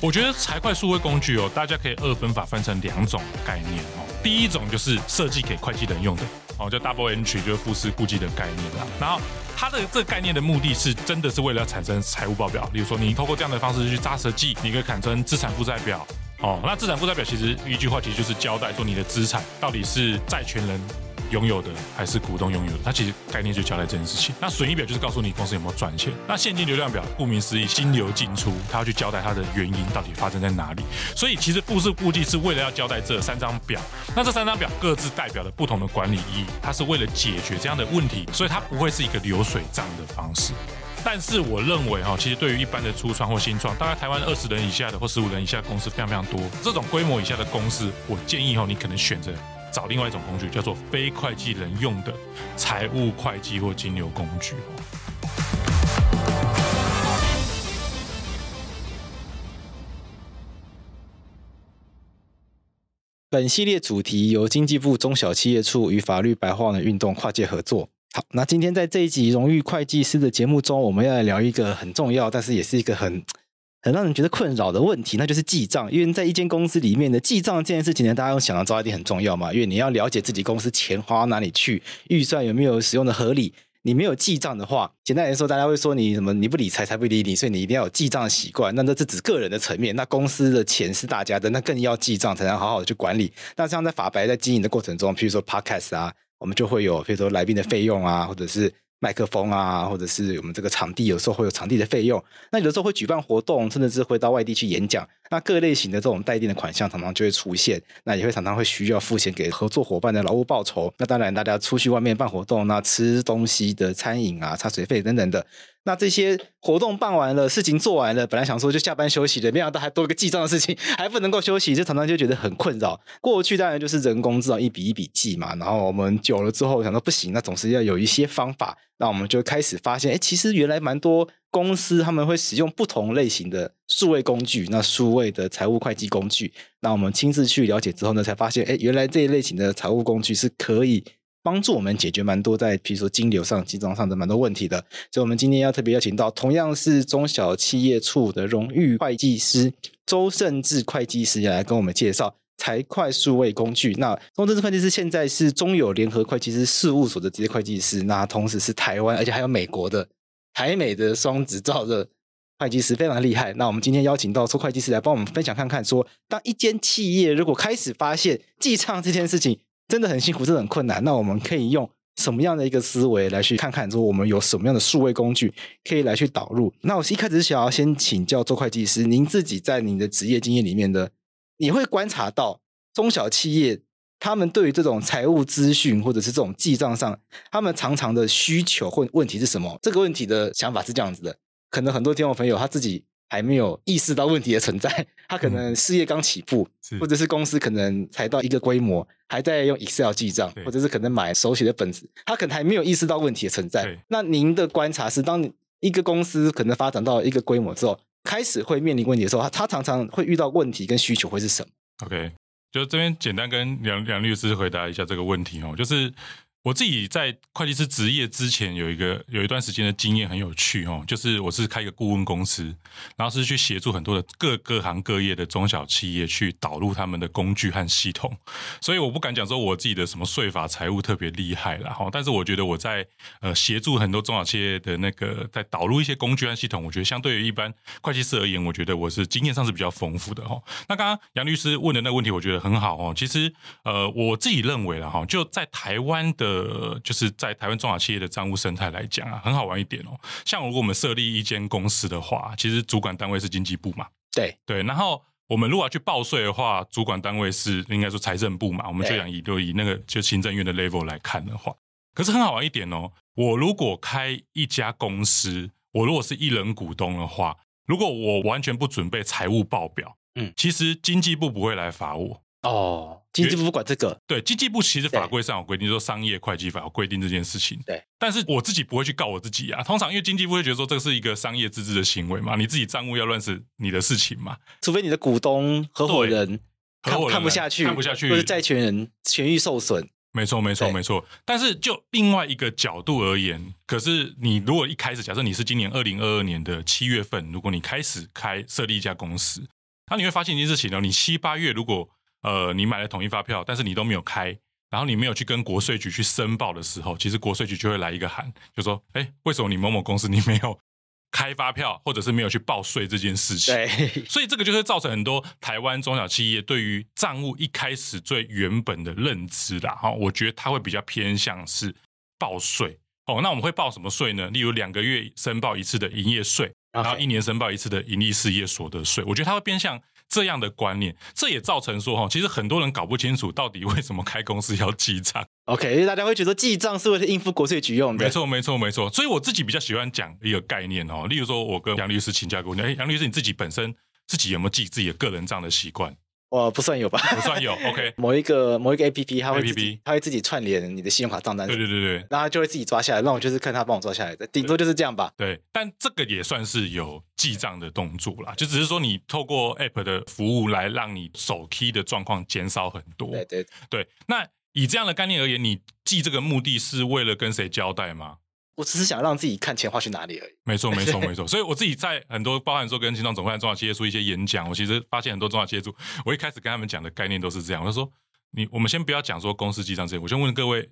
我觉得财会数位工具哦，大家可以二分法分成两种概念哦。第一种就是设计给会计人用的哦，叫 Double Entry，就是复式估计的概念啦。然后它的这个概念的目的是真的是为了要产生财务报表，例如说你透过这样的方式去扎实际，你可以产生资产负债表哦。那资产负债表其实一句话其实就是交代说你的资产到底是债权人。拥有的还是股东拥有的，它其实概念就交代这件事情。那损益表就是告诉你公司有没有赚钱。那现金流量表顾名思义，金流进出，它要去交代它的原因到底发生在哪里。所以其实复式估计是为了要交代这三张表。那这三张表各自代表了不同的管理意义，它是为了解决这样的问题，所以它不会是一个流水账的方式。但是我认为哈，其实对于一般的初创或新创，大概台湾二十人以下的或十五人以下的公司非常非常多，这种规模以下的公司，我建议哈，你可能选择。找另外一种工具，叫做非会计人用的财务会计或金流工具。本系列主题由经济部中小企业处与法律白话文运动跨界合作。好，那今天在这一集荣誉会计师的节目中，我们要来聊一个很重要，但是也是一个很。很让人觉得困扰的问题，那就是记账。因为在一间公司里面的记账这件事情呢，大家都想到招一定很重要嘛。因为你要了解自己公司钱花到哪里去，预算有没有使用的合理。你没有记账的话，简单来说，大家会说你什么？你不理财，财不理你。所以你一定要有记账的习惯。那这是指个人的层面，那公司的钱是大家的，那更要记账，才能好好的去管理。那像在法白在经营的过程中，譬如说 Podcast 啊，我们就会有譬如说来宾的费用啊，或者是。麦克风啊，或者是我们这个场地，有时候会有场地的费用。那有的时候会举办活动，甚至是会到外地去演讲。那各类型的这种待定的款项，常常就会出现。那也会常常会需要付钱给合作伙伴的劳务报酬。那当然，大家出去外面办活动，那吃东西的餐饮啊、茶水费等等的。那这些活动办完了，事情做完了，本来想说就下班休息的，没想到还多一个记账的事情，还不能够休息，就常常就觉得很困扰。过去当然就是人工知道一笔一笔记嘛，然后我们久了之后想说不行，那总是要有一些方法。那我们就开始发现，哎，其实原来蛮多公司他们会使用不同类型的数位工具，那数位的财务会计工具。那我们亲自去了解之后呢，才发现，哎，原来这一类型的财务工具是可以。帮助我们解决蛮多在，比如说金流上、记账上的蛮多问题的，所以我们今天要特别邀请到同样是中小企业处的荣誉会计师周胜志会计师来跟我们介绍财会数位工具。那周胜志会计师现在是中友联合会计师事务所的职业会计师，那同时是台湾，而且还有美国的台美的双执照的会计师，非常厉害。那我们今天邀请到周会计师来帮我们分享看看说，说当一间企业如果开始发现记账这件事情。真的很辛苦，真的很困难。那我们可以用什么样的一个思维来去看看，说我们有什么样的数位工具可以来去导入？那我一开始想要先请教周会计师，您自己在您的职业经验里面的，你会观察到中小企业他们对于这种财务资讯或者是这种记账上，他们常常的需求或问题是什么？这个问题的想法是这样子的，可能很多听众朋友他自己。还没有意识到问题的存在，他可能事业刚起步，嗯、或者是公司可能才到一个规模，还在用 Excel 记账，或者是可能买手写的本子，他可能还没有意识到问题的存在。那您的观察是，当一个公司可能发展到一个规模之后，开始会面临问题的时候，他他常常会遇到问题跟需求会是什么？OK，就这边简单跟梁梁律师回答一下这个问题哦，就是。我自己在会计师职业之前，有一个有一段时间的经验很有趣哦，就是我是开一个顾问公司，然后是去协助很多的各各行各业的中小企业去导入他们的工具和系统，所以我不敢讲说我自己的什么税法财务特别厉害啦哈，但是我觉得我在呃协助很多中小企业的那个在导入一些工具和系统，我觉得相对于一般会计师而言，我觉得我是经验上是比较丰富的哈。那刚刚杨律师问的那个问题，我觉得很好哦。其实呃我自己认为了哈，就在台湾的。呃，就是在台湾中小企业的账务生态来讲啊，很好玩一点哦。像如果我们设立一间公司的话，其实主管单位是经济部嘛，对对。然后我们如果要去报税的话，主管单位是应该说财政部嘛。我们就讲以就以那个就行政院的 level 来看的话，可是很好玩一点哦。我如果开一家公司，我如果是一人股东的话，如果我完全不准备财务报表，嗯，其实经济部不会来罚我。哦，经济部不管这个。对，经济部其实法规上有规定，说商业会计法有规定这件事情。对，但是我自己不会去告我自己啊。通常因为经济部会觉得说这是一个商业自治的行为嘛，你自己账务要乱是你的事情嘛。除非你的股东、合伙人看合伙人看不下去，看不下去，或者债权人权益受损。没错，没错，没错。但是就另外一个角度而言，可是你如果一开始假设你是今年二零二二年的七月份，如果你开始开设立一家公司，那你会发现一件事情哦，你七八月如果呃你买了统一发票，但是你都没有开，然后你没有去跟国税局去申报的时候，其实国税局就会来一个函，就说：哎，为什么你某某公司你没有？开发票，或者是没有去报税这件事情，对，所以这个就会造成很多台湾中小企业对于账务一开始最原本的认知啦。哈，我觉得它会比较偏向是报税哦。那我们会报什么税呢？例如两个月申报一次的营业税，然后一年申报一次的盈利事业所得税。我觉得它会偏向这样的观念，这也造成说哈，其实很多人搞不清楚到底为什么开公司要记账。OK，因为大家会觉得记账是为了应付国税局用的。没错，没错，没错。所以我自己比较喜欢讲一个概念哦，例如说，我跟杨律师请教过，哎，杨律师你自己本身自己有没有记自己的个人账的习惯？我不算有吧，不算有。OK，某一个某一个 APP，它会 APP，它会自己串联你的信用卡账单。对对对对，然后它就会自己抓下来，那我就是看他帮我抓下来的，顶多就是这样吧。对，但这个也算是有记账的动作啦，就只是说你透过 App 的服务来让你手 key 的状况减少很多。对对对，那。以这样的概念而言，你记这个目的是为了跟谁交代吗？我只是想让自己看钱花去哪里而已。没错，没错，没错。所以我自己在很多包含说跟青创总会、中小企业处一些演讲，我其实发现很多中小企业主，我一开始跟他们讲的概念都是这样。我就说，你我们先不要讲说公司记账这些，我先问各位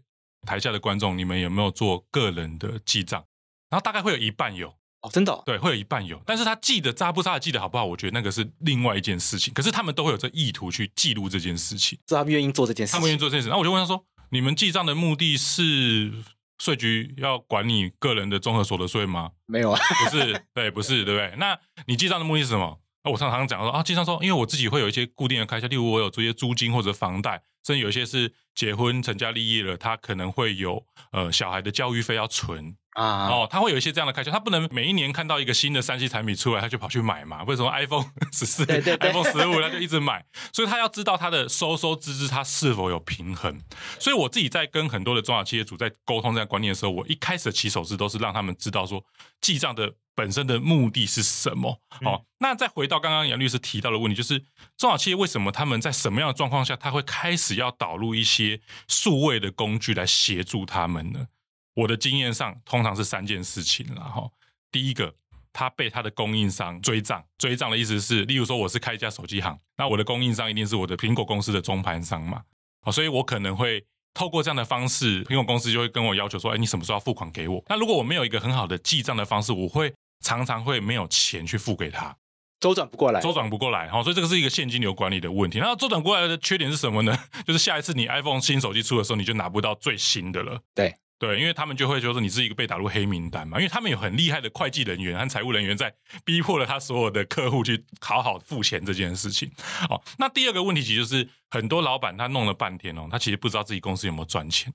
台下的观众，你们有没有做个人的记账？然后大概会有一半有。哦，真的、哦？对，会有一半有，但是他记得扎不扎的，记得好不好？我觉得那个是另外一件事情。可是他们都会有这意图去记录这件事情，是他们愿意做这件事情，他们愿意做这件事。然后我就问他说：“你们记账的目的是税局要管你个人的综合所得税吗？”没有啊，不是，对，不是，对不对？那你记账的目的是什么？那我常常讲说啊，记账说，因为我自己会有一些固定的开销，例如我有这些租金或者房贷，甚至有一些是结婚成家立业了，他可能会有呃小孩的教育费要存。啊哦，他会有一些这样的开销，他不能每一年看到一个新的三 C 产品出来，他就跑去买嘛？为什么 iPhone 十四、iPhone 十五他就一直买？所以他要知道他的收收支支他是否有平衡。所以我自己在跟很多的中小企业主在沟通这样观念的时候，我一开始的起手式都是让他们知道说记账的本身的目的是什么。哦，那再回到刚刚杨律师提到的问题，就是中小企业为什么他们在什么样的状况下，他会开始只要导入一些数位的工具来协助他们呢？我的经验上，通常是三件事情，然后第一个，他被他的供应商追账，追账的意思是，例如说我是开一家手机行，那我的供应商一定是我的苹果公司的中盘商嘛，好，所以我可能会透过这样的方式，苹果公司就会跟我要求说，哎，你什么时候要付款给我？那如果我没有一个很好的记账的方式，我会常常会没有钱去付给他，周转不过来，周转不过来，好，所以这个是一个现金流管理的问题。那周转过来的缺点是什么呢？就是下一次你 iPhone 新手机出的时候，你就拿不到最新的了，对。对，因为他们就会觉得说你是一个被打入黑名单嘛，因为他们有很厉害的会计人员和财务人员在逼迫了他所有的客户去好好付钱这件事情。哦，那第二个问题其实就是很多老板他弄了半天哦，他其实不知道自己公司有没有赚钱，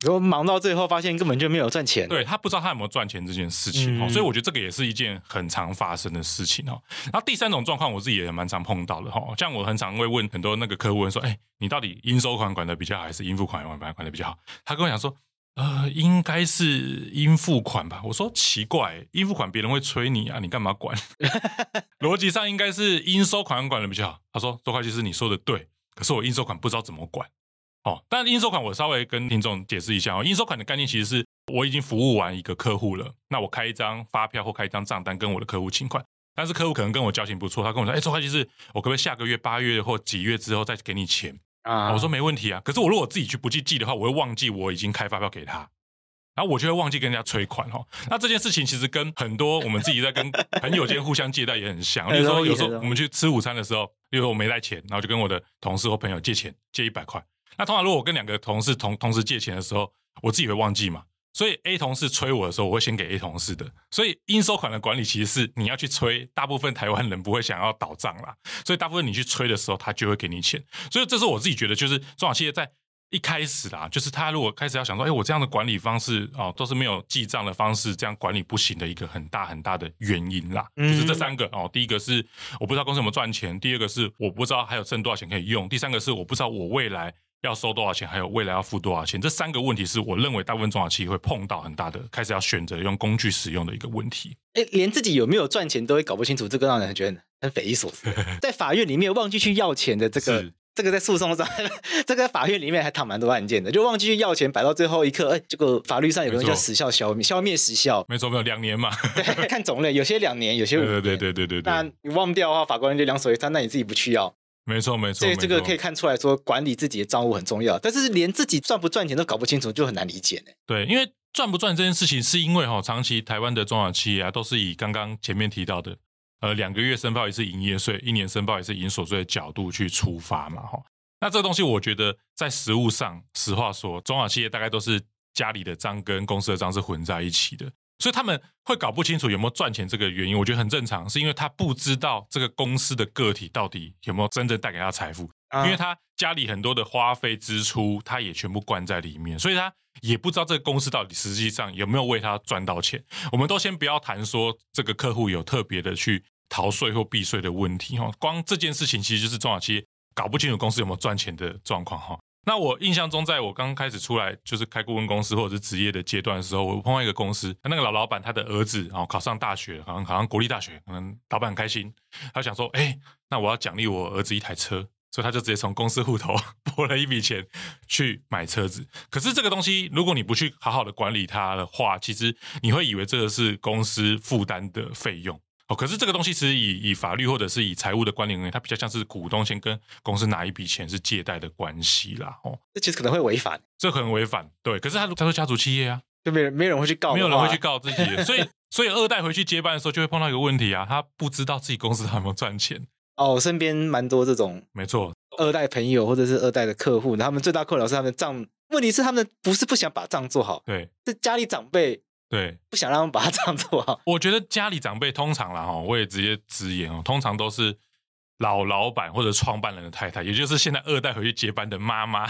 然后忙到最后发现根本就没有赚钱。对，他不知道他有没有赚钱这件事情哦，所以我觉得这个也是一件很常发生的事情哦。然后第三种状况我自己也蛮常碰到的哈，像我很常会问很多那个客户问说，哎，你到底应收款管的比较好，还是应付款管管的比较好？他跟我讲说。呃，应该是应付款吧。我说奇怪，应付款别人会催你啊，你干嘛管？逻辑上应该是应收款管的比较好。他说周会计师，你说的对，可是我应收款不知道怎么管。哦，但应收款我稍微跟听众解释一下哦，应收款的概念其实是我已经服务完一个客户了，那我开一张发票或开一张账单跟我的客户请款，但是客户可能跟我交情不错，他跟我说，哎，周会计师，我可不可以下个月八月或几月之后再给你钱？啊，我说没问题啊，可是我如果自己去不去记的话，我会忘记我已经开发票给他，然后我就会忘记跟人家催款哦。那这件事情其实跟很多我们自己在跟朋友间互相借贷也很像。比如说有时候我们去吃午餐的时候，比如说我没带钱，然后就跟我的同事或朋友借钱，借一百块。那通常如果我跟两个同事同同时借钱的时候，我自己会忘记嘛。所以 A 同事催我的时候，我会先给 A 同事的。所以应收款的管理其实是你要去催，大部分台湾人不会想要倒账啦。所以大部分你去催的时候，他就会给你钱。所以这是我自己觉得，就是中小企业在一开始啦，就是他如果开始要想说，哎，我这样的管理方式哦，都是没有记账的方式，这样管理不行的一个很大很大的原因啦。就是这三个哦，第一个是我不知道公司有没有赚钱，第二个是我不知道还有剩多少钱可以用，第三个是我不知道我未来。要收多少钱，还有未来要付多少钱，这三个问题是我认为大部分中小企业会碰到很大的，开始要选择用工具使用的一个问题。哎，连自己有没有赚钱都会搞不清楚，这个让人觉得很匪夷所思。在法院里面忘记去要钱的这个这个在诉讼上，这个在法院里面还躺蛮多案件的，就忘记去要钱，摆到最后一刻，哎，这个法律上有个叫时效消灭，消灭时效。没错，没有两年嘛。对，看种类，有些两年，有些五年。对对对对对。那你忘掉的话，法官就两手一摊，那你自己不去要。没错没错。所以这个可以看出来说，管理自己的账务很重要，但是连自己赚不赚钱都搞不清楚，就很难理解呢。对，因为赚不赚这件事情，是因为哈，长期台湾的中小企业啊，都是以刚刚前面提到的。呃，两个月申报一次营业税，一年申报一次营所税的角度去出发嘛，哈。那这个东西，我觉得在实务上，实话说，中小企业大概都是家里的账跟公司的账是混在一起的，所以他们会搞不清楚有没有赚钱这个原因。我觉得很正常，是因为他不知道这个公司的个体到底有没有真正带给他财富，因为他家里很多的花费支出，他也全部关在里面，所以他也不知道这个公司到底实际上有没有为他赚到钱。我们都先不要谈说这个客户有特别的去。逃税或避税的问题哈，光这件事情其实就是中小企业搞不清楚公司有没有赚钱的状况哈。那我印象中，在我刚开始出来就是开顾问公司或者是职业的阶段的时候，我碰到一个公司，那个老老板他的儿子哦考上大学，好像考上国立大学，可能老板很开心，他想说，哎，那我要奖励我儿子一台车，所以他就直接从公司户头 拨了一笔钱去买车子。可是这个东西，如果你不去好好的管理它的话，其实你会以为这个是公司负担的费用。哦，可是这个东西其实以以法律或者是以财务的观念而言，它比较像是股东先跟公司拿一笔钱是借贷的关系啦。哦，这其实可能会违反，这可能违反，对。可是他他说家族企业啊，就没人没人会去告，没有人会去告自己，所以所以二代回去接班的时候就会碰到一个问题啊，他不知道自己公司有没有赚钱。哦，我身边蛮多这种，没错，二代朋友或者是二代的客户，他们最大困扰是他们的账，问题是他们不是不想把账做好，对，是家里长辈。对，不想让他们把它这样做好。我觉得家里长辈通常啦哈，我也直接直言哦，通常都是老老板或者创办人的太太，也就是现在二代回去接班的妈妈，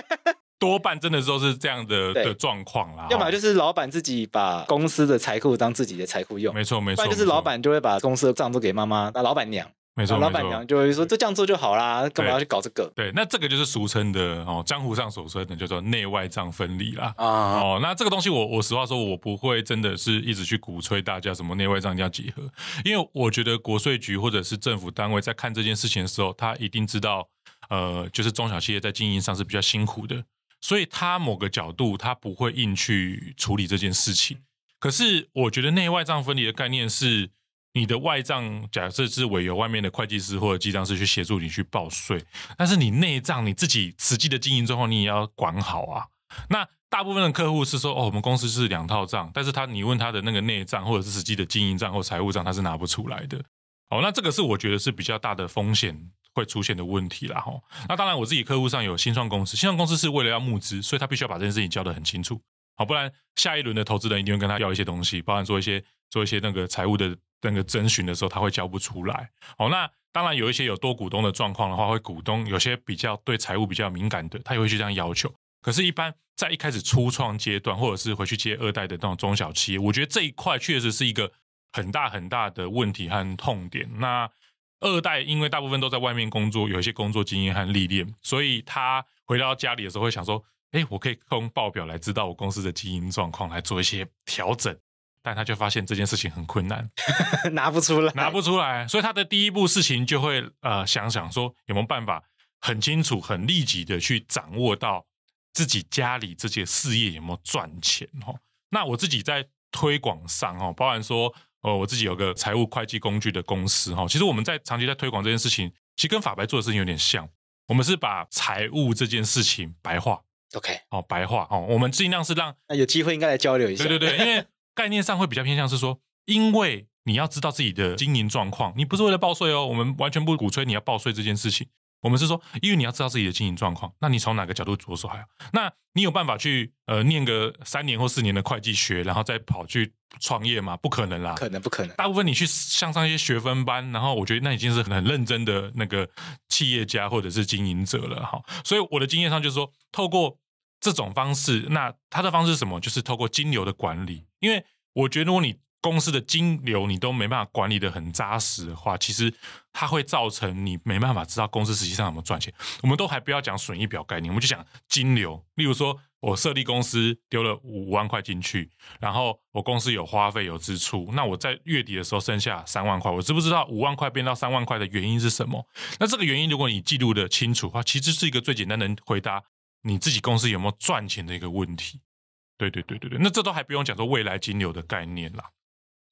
多半真的都是这样的的状况啦。要么就是老板自己把公司的财库当自己的财库用，没错没错。不然就是老板就会把公司的账都给妈妈，那老板娘。没错，老板娘就会说：“就这样做就好啦，干嘛要去搞这个？”对，那这个就是俗称的哦，江湖上所说的叫做内外账分离啦。啊，哦，那这个东西我我实话说，我不会真的是一直去鼓吹大家什么内外账要结合，因为我觉得国税局或者是政府单位在看这件事情的时候，他一定知道，呃，就是中小企业在经营上是比较辛苦的，所以他某个角度他不会硬去处理这件事情。可是我觉得内外账分离的概念是。你的外账假设是委由外面的会计师或者记账师去协助你去报税，但是你内账你自己实际的经营状况你也要管好啊。那大部分的客户是说，哦，我们公司是两套账，但是他你问他的那个内账或者是实际的经营账或财务账，他是拿不出来的。哦，那这个是我觉得是比较大的风险会出现的问题啦。哈，那当然我自己客户上有新创公司，新创公司是为了要募资，所以他必须要把这件事情交得很清楚，好，不然下一轮的投资人一定会跟他要一些东西，包含做一些做一些那个财务的。那个征询的时候，他会交不出来。好，那当然有一些有多股东的状况的话，会股东有些比较对财务比较敏感的，他也会去这样要求。可是，一般在一开始初创阶段，或者是回去接二代的那种中小企业，我觉得这一块确实是一个很大很大的问题和痛点。那二代因为大部分都在外面工作，有一些工作经验和历练，所以他回到家里的时候会想说：“哎，我可以用报表来知道我公司的经营状况，来做一些调整。”但他就发现这件事情很困难，拿不出来，拿不出来，所以他的第一步事情就会呃想想说有没有办法很清楚、很立即的去掌握到自己家里这些事业有没有赚钱哦。那我自己在推广上哦，包含说呃我自己有个财务会计工具的公司哈，其实我们在长期在推广这件事情，其实跟法白做的事情有点像，我们是把财务这件事情白话，OK，哦白话哦，我们尽量是让那有机会应该来交流一下，对对对，因为。概念上会比较偏向是说，因为你要知道自己的经营状况，你不是为了报税哦，我们完全不鼓吹你要报税这件事情。我们是说，因为你要知道自己的经营状况，那你从哪个角度着手还好？那你有办法去呃念个三年或四年的会计学，然后再跑去创业吗？不可能啦，可能不可能。大部分你去上上一些学分班，然后我觉得那已经是很认真的那个企业家或者是经营者了哈。所以我的经验上就是说，透过这种方式，那他的方式是什么？就是透过金流的管理。因为我觉得，如果你公司的金流你都没办法管理得很扎实的话，其实它会造成你没办法知道公司实际上有没有赚钱。我们都还不要讲损益表概念，我们就讲金流。例如说，我设立公司丢了五万块进去，然后我公司有花费有支出，那我在月底的时候剩下三万块，我知不知道五万块变到三万块的原因是什么？那这个原因如果你记录得清楚的话，其实是一个最简单的回答你自己公司有没有赚钱的一个问题。对对对对对，那这都还不用讲说未来金流的概念啦。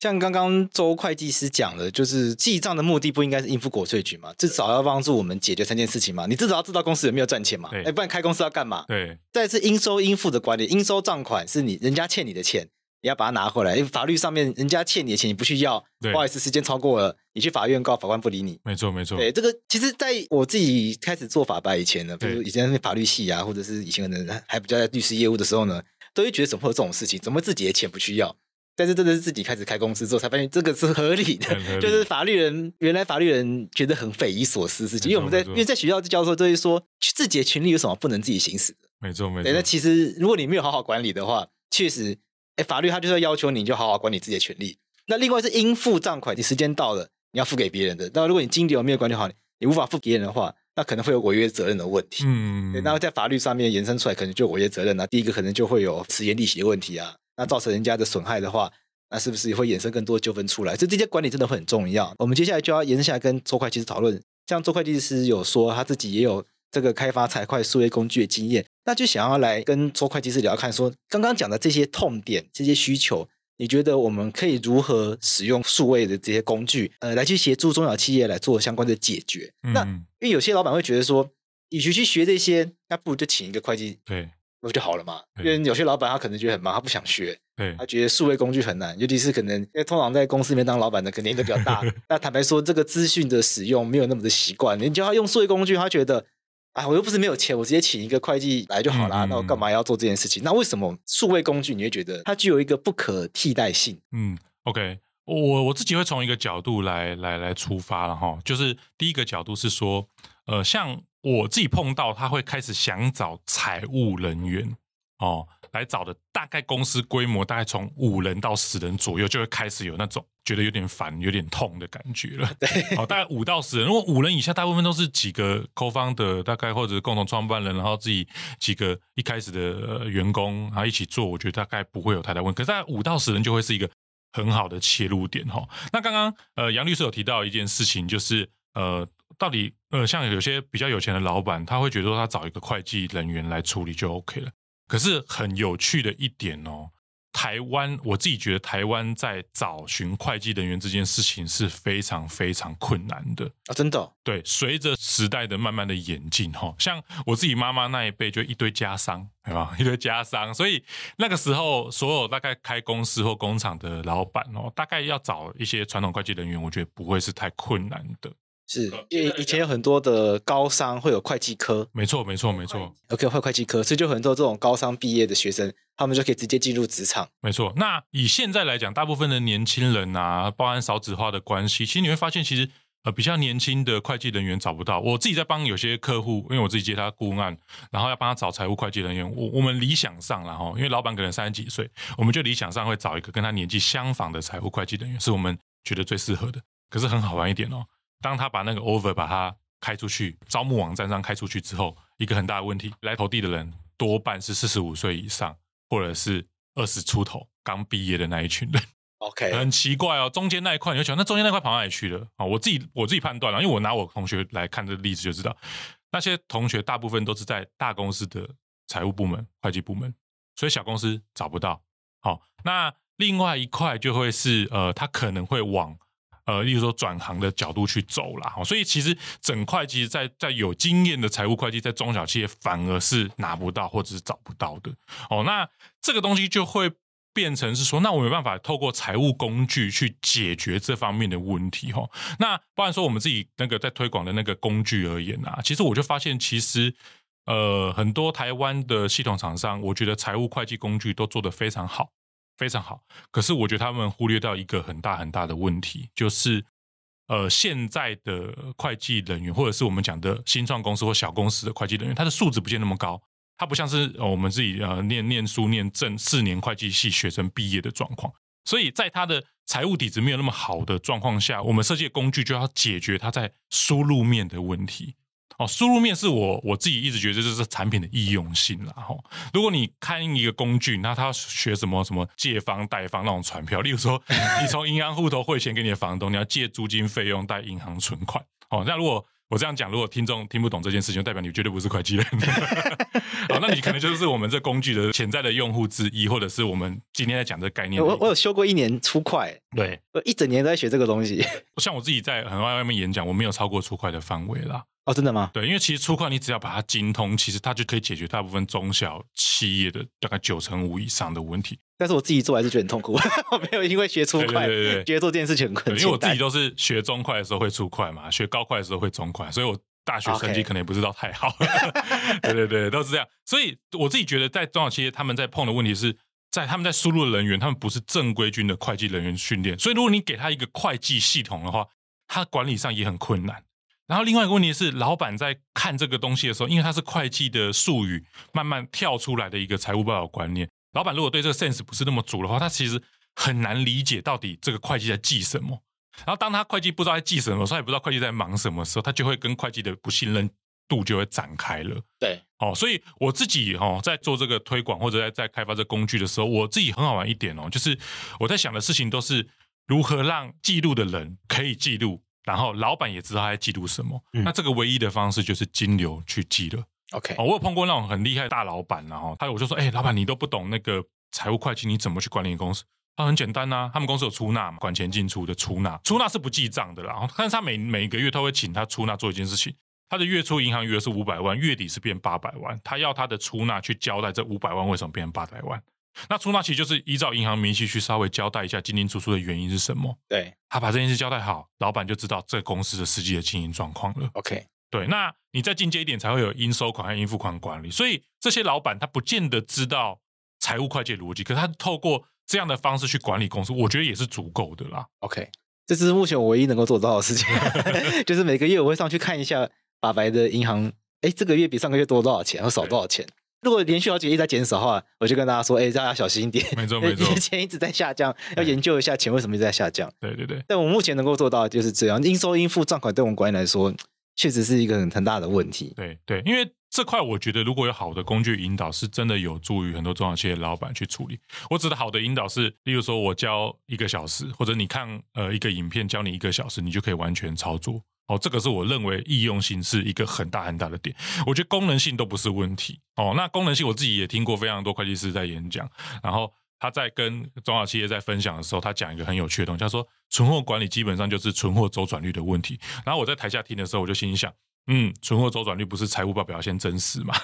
像刚刚周会计师讲的，就是记账的目的不应该是应付国税局嘛？至少要帮助我们解决三件事情嘛。你至少要知道公司有没有赚钱嘛？哎，不然开公司要干嘛？对。再是应收应付的管理，应收账款是你人家欠你的钱，你要把它拿回来。因为法律上面人家欠你的钱你不去要，不好意思，时间超过了，你去法院告，法官不理你。没错没错。对，这个其实在我自己开始做法白以前呢，比如以前法律系啊，或者是以前可能还比较在律师业务的时候呢，都会觉得怎么会有这种事情？怎么自己的钱不去要？但是真的是自己开始开公司之后，才发现这个是合理的。理就是法律人原来法律人觉得很匪夷所思的事情，因为我们在因为在学校教授都会说，自己的权利有什么不能自己行使的？没错没错。那其实如果你没有好好管理的话，确实，哎，法律它就是要要求你就好好管理自己的权利。那另外是应付账款，你时间到了你要付给别人的。那如果你金流没有管理好，你无法付给别人的话，那可能会有违约责任的问题。嗯，对，那在法律上面延伸出来，可能就违约责任啊。第一个可能就会有迟延利息的问题啊。那造成人家的损害的话，那是不是也会衍生更多纠纷出来？所以这些管理真的会很重要。我们接下来就要延伸下来跟周会计师讨论。像周会计师有说他自己也有这个开发财会数位工具的经验，那就想要来跟周会计师聊看说，说刚刚讲的这些痛点、这些需求，你觉得我们可以如何使用数位的这些工具，呃，来去协助中小企业来做相关的解决？嗯、那因为有些老板会觉得说，与其去学这些，那不如就请一个会计。对。不就好了嘛？因为有些老板他可能觉得很忙，他不想学，对他觉得数位工具很难，尤其是可能因为通常在公司里面当老板的，可能年龄比较大。那坦白说，这个资讯的使用没有那么的习惯。你叫他用数位工具，他觉得啊，我又不是没有钱，我直接请一个会计来就好啦。嗯、那我干嘛要做这件事情？那为什么数位工具你会觉得它具有一个不可替代性？嗯，OK，我我自己会从一个角度来来来出发了哈，就是第一个角度是说，呃，像我自己碰到他会开始想找财务人员。哦，来找的大概公司规模大概从五人到十人左右，就会开始有那种觉得有点烦、有点痛的感觉了。对，哦，大概五到十人，如果五人以下，大部分都是几个 co-founder 大概或者共同创办人，然后自己几个一开始的、呃、员工，然后一起做，我觉得大概不会有太大问题。可是大概五到十人就会是一个很好的切入点哈、哦。那刚刚呃杨律师有提到一件事情，就是呃到底呃像有些比较有钱的老板，他会觉得说他找一个会计人员来处理就 OK 了。可是很有趣的一点哦，台湾我自己觉得台湾在找寻会计人员这件事情是非常非常困难的啊！真的？对，随着时代的慢慢的演进哈，像我自己妈妈那一辈就一堆家商，对吧？一堆家商，所以那个时候所有大概开公司或工厂的老板哦，大概要找一些传统会计人员，我觉得不会是太困难的。是，因为以前有很多的高商会有会计科，没错，没错，没错。OK，会会计科，所以就很多这种高商毕业的学生，他们就可以直接进入职场。没错。那以现在来讲，大部分的年轻人啊，包含少子化的关系，其实你会发现，其实呃比较年轻的会计人员找不到。我自己在帮有些客户，因为我自己接他顾问案，然后要帮他找财务会计人员。我我们理想上了哈，因为老板可能三十几岁，我们就理想上会找一个跟他年纪相仿的财务会计人员，是我们觉得最适合的。可是很好玩一点哦。当他把那个 offer 把它开出去，招募网站上开出去之后，一个很大的问题，来投递的人多半是四十五岁以上，或者是二十出头刚毕业的那一群人。OK，很奇怪哦，中间那一块你会想，那中间那块跑哪里去了啊？我自己我自己判断了，因为我拿我同学来看这个例子就知道，那些同学大部分都是在大公司的财务部门、会计部门，所以小公司找不到。好，那另外一块就会是呃，他可能会往。呃，例如说转行的角度去走啦，所以其实整块其实在，在有经验的财务会计，在中小企业反而是拿不到或者是找不到的哦。那这个东西就会变成是说，那我没办法透过财务工具去解决这方面的问题哈。那不然说我们自己那个在推广的那个工具而言啊，其实我就发现，其实呃很多台湾的系统厂商，我觉得财务会计工具都做得非常好。非常好，可是我觉得他们忽略掉一个很大很大的问题，就是呃，现在的会计人员，或者是我们讲的新创公司或小公司的会计人员，他的素质不见那么高，他不像是我们自己呃念念书念正四年会计系学生毕业的状况，所以在他的财务底子没有那么好的状况下，我们设计的工具就要解决他在输入面的问题。哦，输入面是我我自己一直觉得这是产品的易用性啦。哈，如果你看一个工具，那他学什么什么借方贷方那种传票，例如说你从银行户头汇钱给你的房东，你要借租金费用贷银行存款。哦，那如果我这样讲，如果听众听不懂这件事情，就代表你绝对不是会计人。好，那你可能就是我们这工具的潜在的用户之一，或者是我们今天在讲这个概念。我我有修过一年初快，对，我一整年都在学这个东西。像我自己在很多外面演讲，我没有超过初快的范围啦。哦，真的吗？对，因为其实初快你只要把它精通，其实它就可以解决大部分中小企业的大概九成五以上的问题。但是我自己做还是觉得很痛苦，我 没有因为学初会，对对对，觉得做这件事情很困难。因为我自己都是学中会的时候会出会嘛，学高会的时候会中会，所以我大学成绩可能也不知道太好。对对对，都是这样。所以我自己觉得，在中小企业他们在碰的问题是在他们在输入的人员，他们不是正规军的会计人员训练，所以如果你给他一个会计系统的话，他管理上也很困难。然后另外一个问题是，老板在看这个东西的时候，因为它是会计的术语，慢慢跳出来的一个财务报表观念。老板如果对这个 sense 不是那么足的话，他其实很难理解到底这个会计在记什么。然后当他会计不知道在记什么，他也不知道会计在忙什么时候，他就会跟会计的不信任度就会展开了。对，哦，所以我自己哦，在做这个推广或者在在开发这工具的时候，我自己很好玩一点哦，就是我在想的事情都是如何让记录的人可以记录。然后老板也知道他在记录什么，嗯、那这个唯一的方式就是金流去记了。OK，我有碰过那种很厉害的大老板，然后他我就说，哎，老板你都不懂那个财务会计，你怎么去管理公司？他很简单呐、啊，他们公司有出纳嘛，管钱进出的出纳，出纳是不记账的啦。但是他每每个月他会请他出纳做一件事情，他的月初银行余额是五百万，月底是变八百万，他要他的出纳去交代这五百万为什么变成八百万。那出纳其实就是依照银行明细去稍微交代一下进进出出的原因是什么。对，他把这件事交代好，老板就知道这个公司的实际的经营状况了。OK，对，那你再进阶一点才会有应收款和应付款管理。所以这些老板他不见得知道财务会计逻辑，可是他透过这样的方式去管理公司，我觉得也是足够的啦。OK，这是目前我唯一能够做到的事情，就是每个月我会上去看一下法白的银行，哎，这个月比上个月多多少钱，或少多少钱。如果连续好几个月在减少的话，我就跟大家说：“哎、欸，大家小心一点。没错没错，钱一直在下降，要研究一下钱为什么一直在下降。”对对对。但我目前能够做到的就是这样，应收应付账款对我们管理来说，确实是一个很很大的问题。对对，因为这块我觉得如果有好的工具引导，是真的有助于很多中小企业老板去处理。我指的好的引导是，例如说我教一个小时，或者你看呃一个影片教你一个小时，你就可以完全操作。哦，这个是我认为易用性是一个很大很大的点。我觉得功能性都不是问题。哦，那功能性我自己也听过非常多会计师在演讲，然后他在跟中小企业在分享的时候，他讲一个很有趣的东西，他说存货管理基本上就是存货周转率的问题。然后我在台下听的时候，我就心里想。嗯，存货周转率不是财务报表先真实嘛？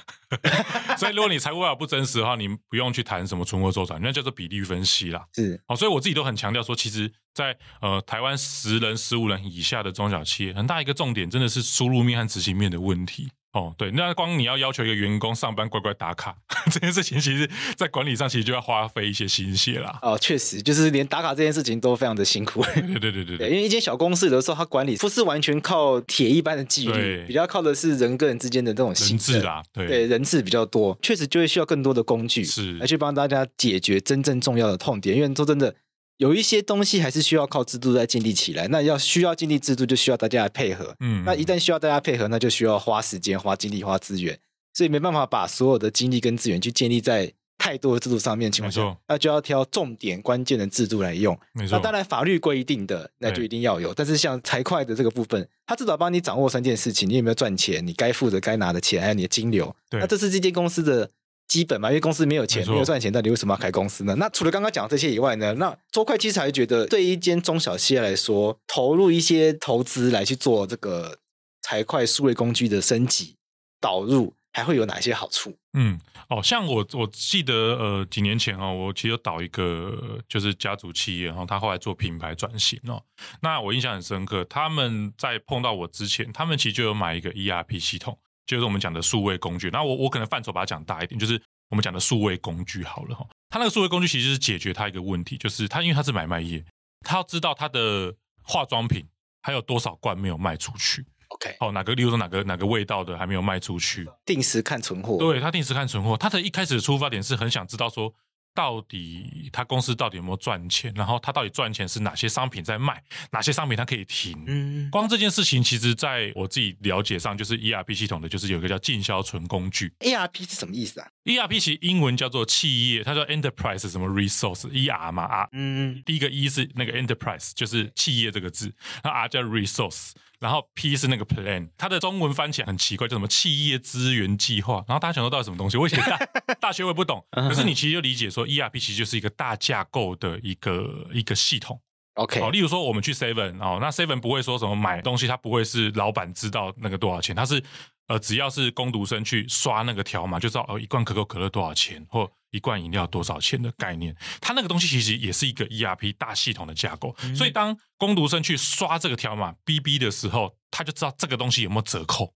所以如果你财务报表不真实的话，你不用去谈什么存货周转率，那叫做比例分析啦。是，好，所以我自己都很强调说，其实在，在呃台湾十人、十五人以下的中小企业，很大一个重点真的是输入面和执行面的问题。哦，对，那光你要要求一个员工上班乖乖打卡 这件事情，其实，在管理上其实就要花费一些心血啦。哦，确实，就是连打卡这件事情都非常的辛苦。对 对对对对，对，因为一间小公司有的时候，它管理不是完全靠铁一般的纪律，比较靠的是人跟人之间的这种心智啦。对，对，人质比较多，确实就会需要更多的工具，是来去帮大家解决真正重要的痛点。因为说真的。有一些东西还是需要靠制度来建立起来，那要需要建立制度，就需要大家来配合。嗯，那一旦需要大家配合，那就需要花时间、花精力、花资源，所以没办法把所有的精力跟资源去建立在太多的制度上面情况下，那就要挑重点、关键的制度来用。没错，那当然法律规定的那就一定要有，但是像财会的这个部分，它至少帮你掌握三件事情：你有没有赚钱，你该付的、该拿的钱，还有你的金流。对，那这是这间公司的。基本嘛，因为公司没有钱，没，没有赚钱，到底为什么要开公司呢？那除了刚刚讲这些以外呢？那周会其实还觉得，对一间中小企业来说，投入一些投资来去做这个财会数位工具的升级导入，还会有哪些好处？嗯，哦，像我我记得呃几年前哦，我其实有导一个就是家族企业，然后他后来做品牌转型哦，那我印象很深刻，他们在碰到我之前，他们其实就有买一个 ERP 系统。就是我们讲的数位工具，那我我可能范畴把它讲大一点，就是我们讲的数位工具好了哈。它那个数位工具其实是解决它一个问题，就是它因为它是买卖业，它要知道它的化妆品还有多少罐没有卖出去。OK，哦，哪个，例如说哪个哪个味道的还没有卖出去，定时看存货。对，他定时看存货，他的一开始的出发点是很想知道说，到底他公司到底有没有赚钱，然后他到底赚钱是哪些商品在卖，哪些商品他可以停。嗯，光这件事情，其实在我自己了解上，就是 ERP 系统的，就是有一个叫进销存工具。ERP 是什么意思啊？ERP 其实英文叫做企业，它叫 Enterprise 什么 Resource，ER 嘛啊。嗯，第一个 E 是那个 Enterprise，就是企业这个字，那 R 叫 Resource。然后 P 是那个 plan，它的中文翻起来很奇怪，叫什么企业资源计划。然后大家想说到底什么东西？我以前大 大学我也不懂，可是你其实就理解说 ERP 其实就是一个大架构的一个一个系统。OK，好，例如说我们去 Seven 哦，那 Seven 不会说什么买东西，它不会是老板知道那个多少钱，它是。呃，只要是工读生去刷那个条码，就知道哦，一罐可口可乐多少钱，或一罐饮料多少钱的概念。它那个东西其实也是一个 ERP 大系统的架构。嗯、所以当工读生去刷这个条码 BB 的时候，他就知道这个东西有没有折扣。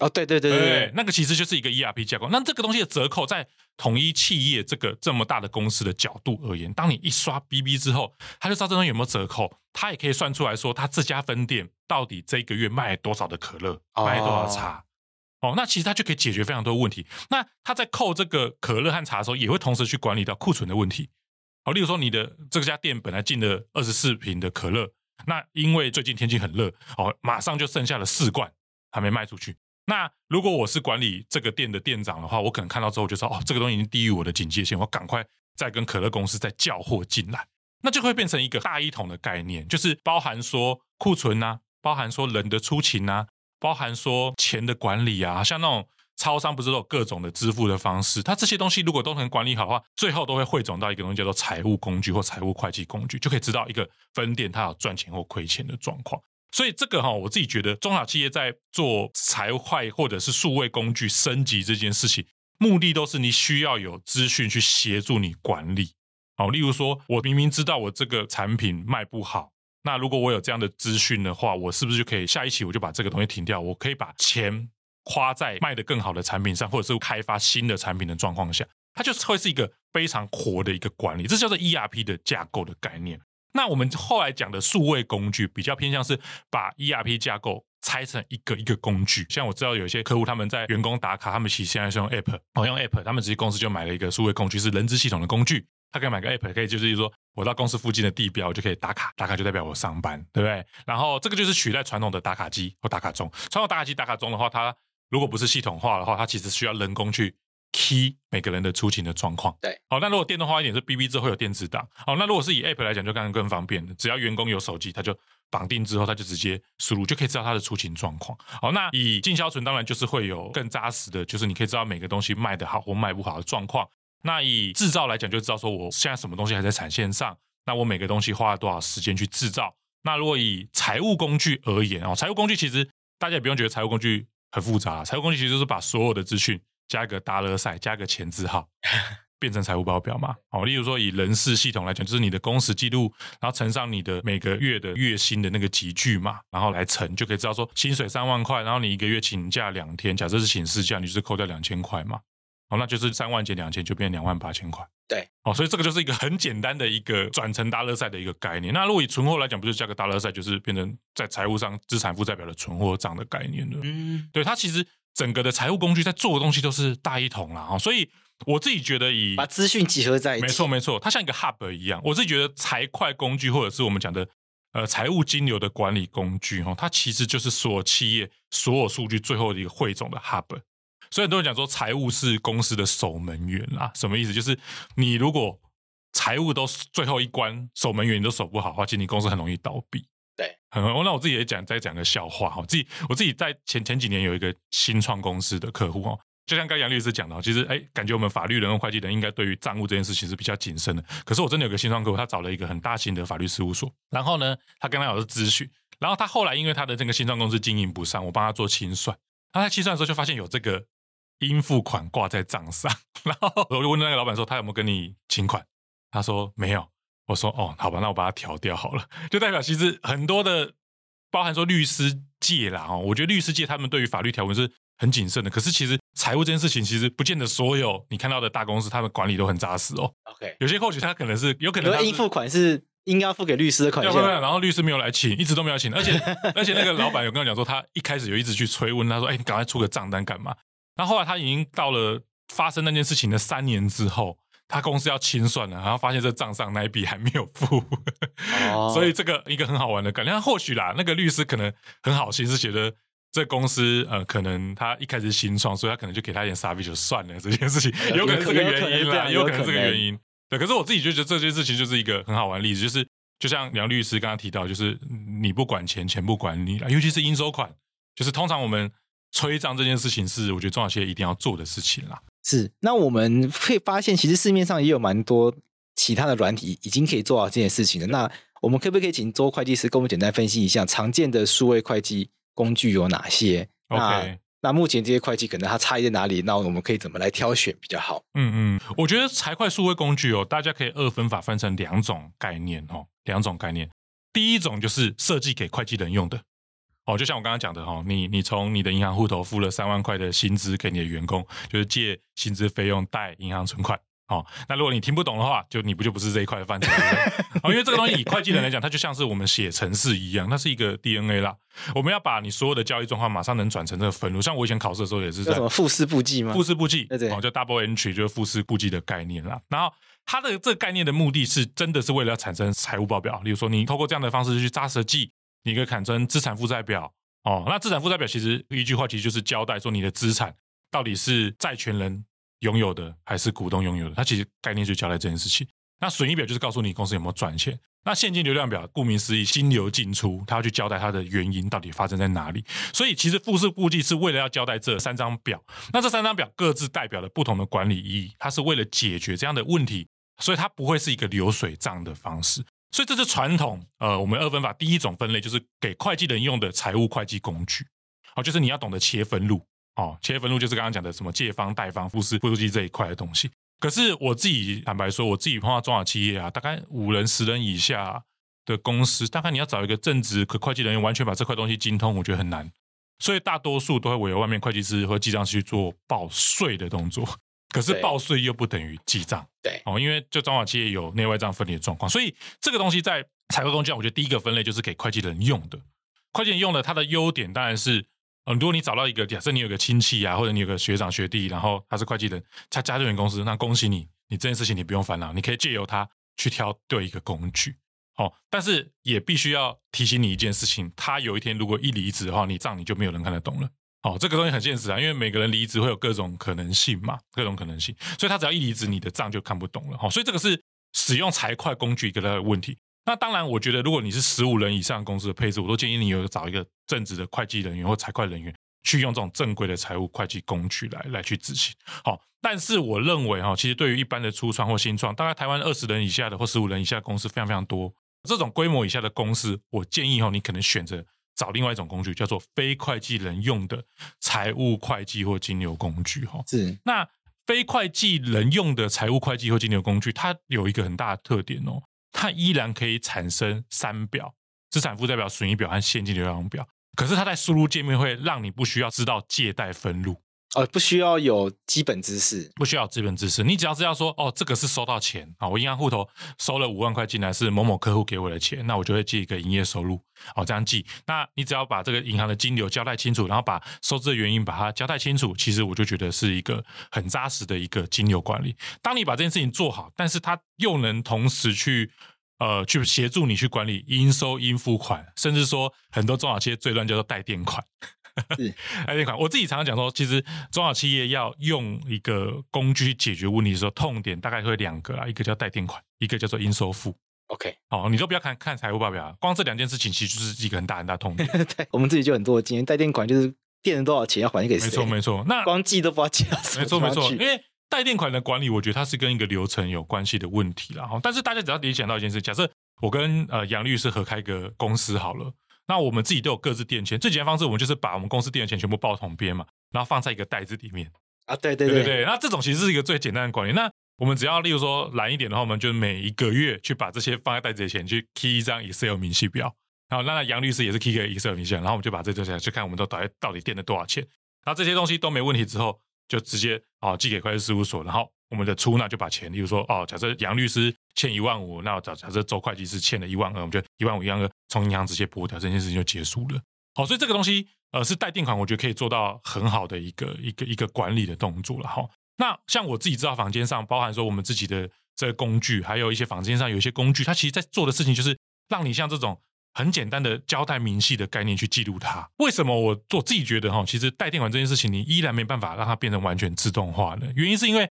哦，对对对对，那个其实就是一个 ERP 架构。那这个东西的折扣，在统一企业这个这么大的公司的角度而言，当你一刷 BB 之后，他就知道这东西有没有折扣。他也可以算出来说，他这家分店到底这个月卖多少的可乐，卖多少茶。哦哦，那其实它就可以解决非常多问题。那他在扣这个可乐和茶的时候，也会同时去管理到库存的问题。哦，例如说你的这家店本来进了二十四瓶的可乐，那因为最近天气很热，哦，马上就剩下了四罐还没卖出去。那如果我是管理这个店的店长的话，我可能看到之后就说，哦，这个东西已经低于我的警戒线，我赶快再跟可乐公司再叫货进来，那就会变成一个大一统的概念，就是包含说库存啊，包含说人的出勤啊。包含说钱的管理啊，像那种超商不是都有各种的支付的方式，它这些东西如果都能管理好的话，最后都会汇总到一个东西叫做财务工具或财务会计工具，就可以知道一个分店它有赚钱或亏钱的状况。所以这个哈，我自己觉得中小企业在做财会或者是数位工具升级这件事情，目的都是你需要有资讯去协助你管理。好，例如说我明明知道我这个产品卖不好。那如果我有这样的资讯的话，我是不是就可以下一期我就把这个东西停掉？我可以把钱花在卖得更好的产品上，或者是开发新的产品的状况下，它就会是一个非常活的一个管理，这叫做 ERP 的架构的概念。那我们后来讲的数位工具比较偏向是把 ERP 架构拆成一个一个工具。像我知道有一些客户他们在员工打卡，他们其实现在是用 App，哦，用 App，他们直接公司就买了一个数位工具，是人资系统的工具。他可以买个 app，可以就是说，我到公司附近的地标就可以打卡，打卡就代表我上班，对不对？然后这个就是取代传统的打卡机或打卡钟。传统打卡机、打卡钟的话，它如果不是系统化的话，它其实需要人工去 key 每个人的出勤的状况。对，好，那如果电动化一点是 BB 之后会有电子档。好，那如果是以 app 来讲，就刚刚更方便，只要员工有手机，他就绑定之后，他就直接输入，就可以知道他的出勤状况。好，那以进销存当然就是会有更扎实的，就是你可以知道每个东西卖得好或卖不好的状况。那以制造来讲，就知道说我现在什么东西还在产线上，那我每个东西花了多少时间去制造。那如果以财务工具而言哦，财务工具其实大家也不用觉得财务工具很复杂，财务工具其实就是把所有的资讯加一个 dollar sign，加一个前字号，变成财务报表嘛。哦，例如说以人事系统来讲，就是你的工时记录，然后乘上你的每个月的月薪的那个集聚嘛，然后来乘，就可以知道说薪水三万块，然后你一个月请假两天，假设是请事假，你就是扣掉两千块嘛。哦，那就是三万减两千就变两万八千块。对，哦，所以这个就是一个很简单的一个转成大乐赛的一个概念。那如果以存货来讲，不就加个大乐赛，就是变成在财务上资产负债表的存货账的概念了。嗯，对，它其实整个的财务工具在做的东西都是大一统啦。哈，所以我自己觉得以把资讯集合在一起，没错没错，它像一个 hub 一样。我自己觉得财会工具或者是我们讲的呃财务金流的管理工具，哈，它其实就是所有企业所有数据最后的一个汇总的 hub。所以很多人讲说，财务是公司的守门员啦，什么意思？就是你如果财务都最后一关，守门员你都守不好的话，其实你公司很容易倒闭。对，很，那我自己也讲，再讲个笑话。我自己我自己在前前几年有一个新创公司的客户哦，就像刚杨律师讲的，其实哎，感觉我们法律人和会计人应该对于账务这件事情是比较谨慎的。可是我真的有个新创客户，他找了一个很大型的法律事务所，然后呢，他跟他老师咨询，然后他后来因为他的这个新创公司经营不善，我帮他做清算，他在清算的时候就发现有这个。应付款挂在账上，然后我就问那个老板说，他有没有跟你请款？他说没有。我说哦，好吧，那我把它调掉好了。就代表其实很多的，包含说律师界啦，哦，我觉得律师界他们对于法律条文是很谨慎的。可是其实财务这件事情，其实不见得所有你看到的大公司他们管理都很扎实哦。OK，有些或许他可能是有可能应付款是应该要付给律师的款项，然后律师没有来请，一直都没有请，而且 而且那个老板有跟我讲说，他一开始有一直去催问他说，哎，你赶快出个账单干嘛？然后后来他已经到了发生那件事情的三年之后，他公司要清算了，然后发现这账上那一笔还没有付，哦、所以这个一个很好玩的概念。或许啦，那个律师可能很好心，是觉得这公司呃，可能他一开始新创，所以他可能就给他一点傻逼就算了这件事情，有可能是这个原因啦，有可能是这个原因。对，可是我自己就觉得这件事情就是一个很好玩的例子，就是就像梁律师刚刚提到，就是你不管钱，钱不管你，尤其是应收款，就是通常我们催账这件事情是我觉得中小企业一定要做的事情啦。是，那我们会发现，其实市面上也有蛮多其他的软体已经可以做到这件事情的。那我们可不可以请周会计师跟我们简单分析一下常见的数位会计工具有哪些？OK，那，那目前这些会计可能它差异在哪里？那我们可以怎么来挑选比较好？嗯嗯，我觉得财会数位工具哦，大家可以二分法分成两种概念哦，两种概念。第一种就是设计给会计人用的。哦，就像我刚刚讲的哈，你你从你的银行户头付了三万块的薪资给你的员工，就是借薪资费用贷银行存款。哦，那如果你听不懂的话，就你不就不是这一块的范畴。哦，因为这个东西以会计人来讲，它就像是我们写程式一样，它是一个 DNA 啦。我们要把你所有的交易状况马上能转成这个分录。像我以前考试的时候也是在。什么复式簿记吗？复式簿记，对对，哦，叫 double entry，就是复式簿记的概念啦。然后它的这个概念的目的是，真的是为了要产生财务报表。例如说，你透过这样的方式去扎实记，你可以产生资产负债表。哦，那资产负债表其实一句话，其实就是交代说你的资产到底是债权人拥有的还是股东拥有的。它其实概念就交代这件事情。那损益表就是告诉你公司有没有赚钱。那现金流量表顾名思义，金流进出，它要去交代它的原因到底发生在哪里。所以其实复式估计是为了要交代这三张表。那这三张表各自代表了不同的管理意义，它是为了解决这样的问题，所以它不会是一个流水账的方式。所以这是传统，呃，我们二分法第一种分类就是给会计人用的财务会计工具，哦，就是你要懂得切分录，哦，切分录就是刚刚讲的什么借方、贷方、复式簿记这一块的东西。可是我自己坦白说，我自己碰到中小企业啊，大概五人、十人以下的公司，大概你要找一个正职可会计人员完全把这块东西精通，我觉得很难。所以大多数都会委由外面会计师和记账师去做报税的动作。可是报税又不等于记账，对哦，因为就中小企业有内外账分离的状况，所以这个东西在财会工具上，我觉得第一个分类就是给会计人用的。会计人用的，它的优点当然是，嗯，如果你找到一个，假设你有个亲戚啊，或者你有个学长学弟，然后他是会计人，他加入你公司，那恭喜你，你这件事情你不用烦恼，你可以借由他去挑对一个工具，哦，但是也必须要提醒你一件事情，他有一天如果一离职的话，你账你就没有人看得懂了。哦，这个东西很现实啊，因为每个人离职会有各种可能性嘛，各种可能性，所以他只要一离职，你的账就看不懂了。好，所以这个是使用财会工具一个的问题。那当然，我觉得如果你是十五人以上公司的配置，我都建议你有找一个正职的会计人员或财会人员去用这种正规的财务会计工具来来去执行。好，但是我认为哈，其实对于一般的初创或新创，大概台湾二十人以下的或十五人以下的公司非常非常多，这种规模以下的公司，我建议哈，你可能选择。找另外一种工具，叫做非会计人用的财务会计或金流工具，哈。是。那非会计人用的财务会计或金流工具，它有一个很大的特点哦，它依然可以产生三表：资产负债表、损益表和现金流量表。可是它在输入界面会让你不需要知道借贷分录。哦，不需要有基本知识，不需要基本知识，你只要知道说，哦，这个是收到钱啊，我银行户头收了五万块进来，是某某客户给我的钱，那我就会记一个营业收入，哦，这样记。那你只要把这个银行的金流交代清楚，然后把收支的原因把它交代清楚，其实我就觉得是一个很扎实的一个金流管理。当你把这件事情做好，但是它又能同时去呃去协助你去管理应收应付款，甚至说很多中小企业最乱叫做代垫款。是，代垫款，我自己常常讲说，其实中小企业要用一个工具去解决问题的时候，痛点大概会两个啊，一个叫代垫款，一个叫做应收付。OK，好，你都不要看看财务报表，光这两件事情其实就是一个很大很大痛点。对，我们自己就很多经验，代垫款就是垫了多少钱要还给谁？没错没错，那光记都不知道记到没错没错，因为代垫款的管理，我觉得它是跟一个流程有关系的问题啦。但是大家只要联想到一件事，假设我跟呃杨律师合开一个公司好了。那我们自己都有各自垫钱，最简单方式，我们就是把我们公司垫的钱全部报统编嘛，然后放在一个袋子里面啊，对对对对对。那这种其实是一个最简单的管理。那我们只要例如说懒一点的话，我们就每一个月去把这些放在袋子的钱去 key 一张 Excel 明细表，然后那杨律师也是 key 个 Excel 明细表，然后我们就把这东西去看我们都到底到底垫了多少钱，然后这些东西都没问题之后，就直接啊寄给会计事务所，然后。我们的出纳就把钱，例如说，哦，假设杨律师欠一万五，那假假设周会计师欠了一万二，我们就一万五一万二从银行直接拨掉，这件事情就结束了。好，所以这个东西，呃，是代垫款，我觉得可以做到很好的一个一个一个管理的动作了哈。那像我自己知道，房间上包含说我们自己的这个工具，还有一些房间上有一些工具，它其实在做的事情就是让你像这种很简单的交代明细的概念去记录它。为什么我做自己觉得哈，其实代垫款这件事情，你依然没办法让它变成完全自动化呢？原因是因为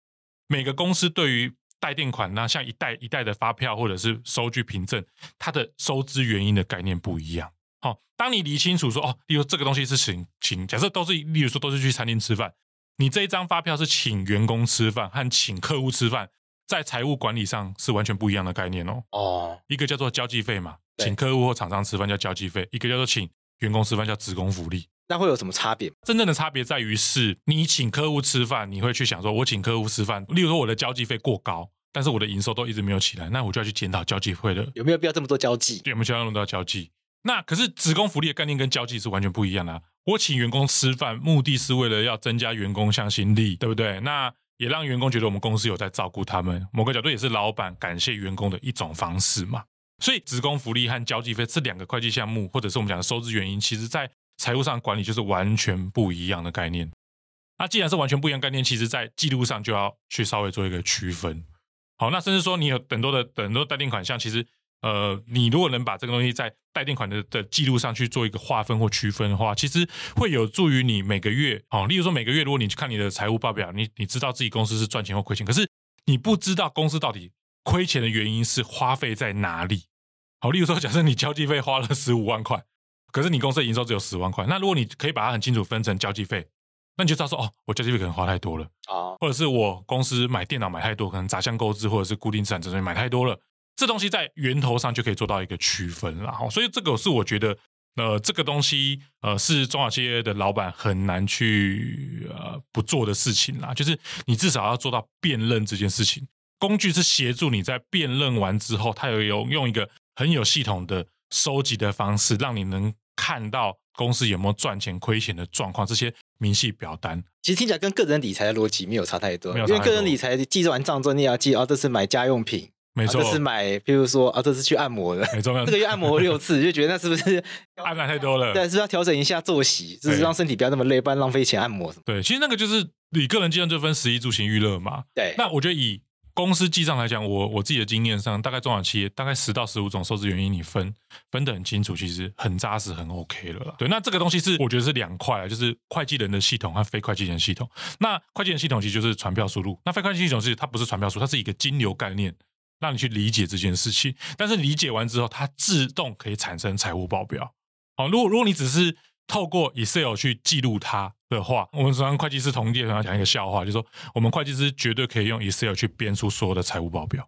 每个公司对于代垫款，那像一袋一袋的发票或者是收据凭证，它的收支原因的概念不一样。好，当你理清楚说哦，例如这个东西是请请，假设都是，例如说都是去餐厅吃饭。你这一张发票是请员工吃饭和请客户吃饭，在财务管理上是完全不一样的概念哦。哦，一个叫做交际费嘛，请客户或厂商吃饭叫交际费；一个叫做请员工吃饭叫职工福利。那会有什么差别？真正的差别在于是，你请客户吃饭，你会去想说，我请客户吃饭，例如说我的交际费过高，但是我的营收都一直没有起来，那我就要去检讨交际费了有没有必要这么多交际？有没有需要那么多交际？那可是职工福利的概念跟交际是完全不一样的啊。我请员工吃饭，目的是为了要增加员工向心力，对不对？那也让员工觉得我们公司有在照顾他们，某个角度也是老板感谢员工的一种方式嘛。所以，职工福利和交际费这两个会计项目，或者是我们讲的收支原因，其实在财务上管理就是完全不一样的概念。那既然是完全不一样概念，其实在记录上就要去稍微做一个区分。好，那甚至说你有很多的很多代垫款项，其实。呃，你如果能把这个东西在代垫款的的记录上去做一个划分或区分的话，其实会有助于你每个月哦。例如说，每个月如果你去看你的财务报表，你你知道自己公司是赚钱或亏钱，可是你不知道公司到底亏钱的原因是花费在哪里。好，例如说，假设你交际费花了十五万块，可是你公司的营收只有十万块，那如果你可以把它很清楚分成交际费，那你就知道说，哦，我交际费可能花太多了啊，或者是我公司买电脑买太多，可能杂项购置或者是固定资产这东西买太多了。这东西在源头上就可以做到一个区分，然后，所以这个是我觉得，呃，这个东西，呃，是中小企业的老板很难去呃不做的事情啦。就是你至少要做到辨认这件事情，工具是协助你在辨认完之后，它有有用一个很有系统的收集的方式，让你能看到公司有没有赚钱亏钱的状况，这些明细表单。其实听起来跟个人理财的逻辑没有差太多，因为个人理财记完账之后，你也要记哦，这是买家用品。没错，这是买，譬如说啊，这是去按摩的，没错，这个月按摩六次，就觉得那是不是 按摩太多了？对，是不是要调整一下作息，就是让身体不要那么累，不然浪费钱按摩什么？对，其实那个就是你个人记账就分十一住行娱乐嘛。对，那我觉得以公司记账来讲，我我自己的经验上，大概中小企业大概十到十五种收支原因，你分分得很清楚，其实很扎实，很 OK 了。对，那这个东西是我觉得是两块，就是会计人的系统和非会计人系统。那会计人系统其实就是传票输入，那非会计系统是它不是传票输，它是一个金流概念。让你去理解这件事情，但是理解完之后，它自动可以产生财务报表。好，如果如果你只是透过 Excel 去记录它的话，我们常常会计师同业常常讲一个笑话，就是说我们会计师绝对可以用 Excel 去编出所有的财务报表。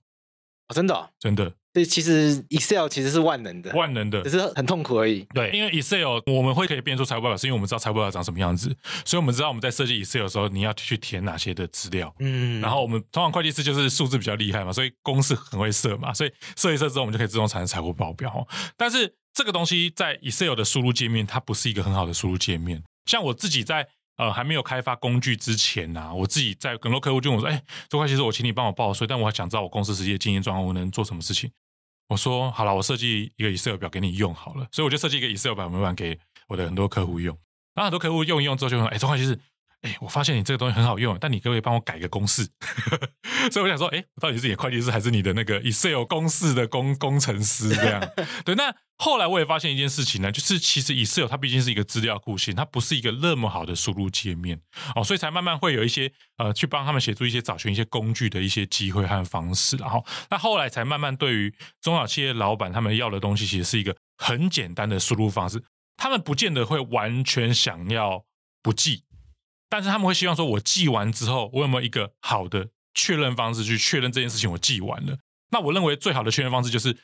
哦，真的哦？真的。所以其实 Excel 其实是万能的，万能的，只是很痛苦而已。对，因为 Excel 我们会可以编出财务报表，是因为我们知道财务报表长什么样子，所以我们知道我们在设计 Excel 的时候，你要去填哪些的资料。嗯，然后我们通常会计师就是数字比较厉害嘛，所以公式很会设嘛，所以设一设之后，我们就可以自动产生财务报表。但是这个东西在 Excel 的输入界面，它不是一个很好的输入界面。像我自己在。呃，还没有开发工具之前呐、我自己在很多客户就问我说：“哎，周会计师，我请你帮我报税，但我还想知道我公司实际的经营状况，我能做什么事情？”我说：“好了，我设计一个 Excel 表给你用好了。”所以我就设计一个 Excel 表模板给我的很多客户用。然后很多客户用一用之后就说：“哎，周会计师，哎，我发现你这个东西很好用，但你可不可以帮我改个公式？” 所以我想说：“哎，我到底是你的会计师还是你的那个 Excel 公式的工工程师？”这样 对那。后来我也发现一件事情呢，就是其实 Excel 它毕竟是一个资料库型，它不是一个那么好的输入界面哦，所以才慢慢会有一些呃去帮他们协助一些找寻一些工具的一些机会和方式，然后那后来才慢慢对于中小企业老板他们要的东西，其实是一个很简单的输入方式，他们不见得会完全想要不记，但是他们会希望说，我记完之后，我有没有一个好的确认方式去确认这件事情我记完了？那我认为最好的确认方式就是。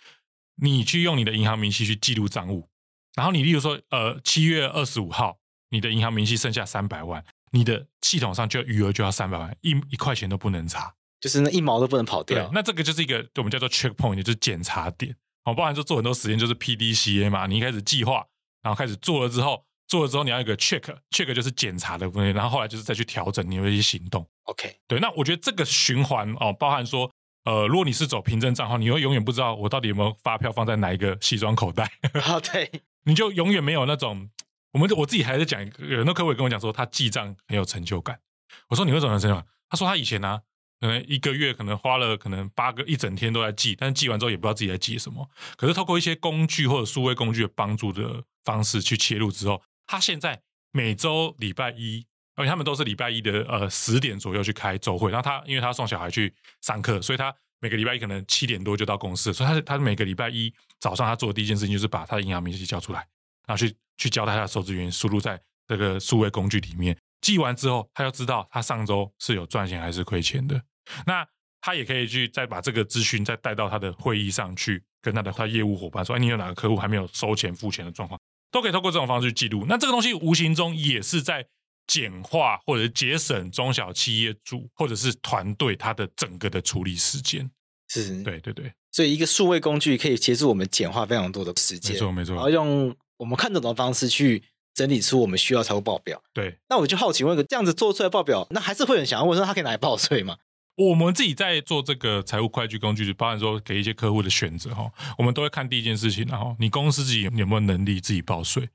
你去用你的银行明细去记录账务，然后你例如说，呃，七月二十五号，你的银行明细剩下三百万，你的系统上就余额就要三百万，一一块钱都不能差，就是那一毛都不能跑掉。那这个就是一个我们叫做 check point，就是检查点。哦，包含说做很多实验就是 PDCA 嘛，你一开始计划，然后开始做了之后，做了之后你要一个 check，check 就是检查的部分，然后后来就是再去调整你的一些行动。OK，对，那我觉得这个循环哦，包含说。呃，如果你是走凭证账号，你会永远不知道我到底有没有发票放在哪一个西装口袋。好，对，你就永远没有那种。我们我自己还在讲，有那客户也跟我讲说，他记账很有成就感。我说你为什么很生气嘛？他说他以前呢、啊，可能一个月可能花了可能八个一整天都在记，但是记完之后也不知道自己在记什么。可是透过一些工具或者数位工具的帮助的方式去切入之后，他现在每周礼拜一，而且他们都是礼拜一的呃十点左右去开周会。然后他因为他送小孩去上课，所以他每个礼拜一可能七点多就到公司，所以他他每个礼拜一早上他做的第一件事情就是把他的银行明细交出来，然后去去教他的收支原因输入在这个数位工具里面。记完之后，他要知道他上周是有赚钱还是亏钱的。那他也可以去再把这个资讯再带到他的会议上去，跟他的他业务伙伴说：“哎，你有哪个客户还没有收钱付钱的状况，都可以透过这种方式去记录。那这个东西无形中也是在简化或者节省中小企业主或者是团队他的整个的处理时间。是，对对对。所以一个数位工具可以协助我们简化非常多的时间，没错没错。然后用我们看懂的方式去。整理出我们需要财务报表。对，那我就好奇问个，这样子做出来报表，那还是会有人想要问说，他可以拿来报税吗？我们自己在做这个财务会计工具，包含说给一些客户的选择哈，我们都会看第一件事情，然后你公司自己有没有能力自己报税？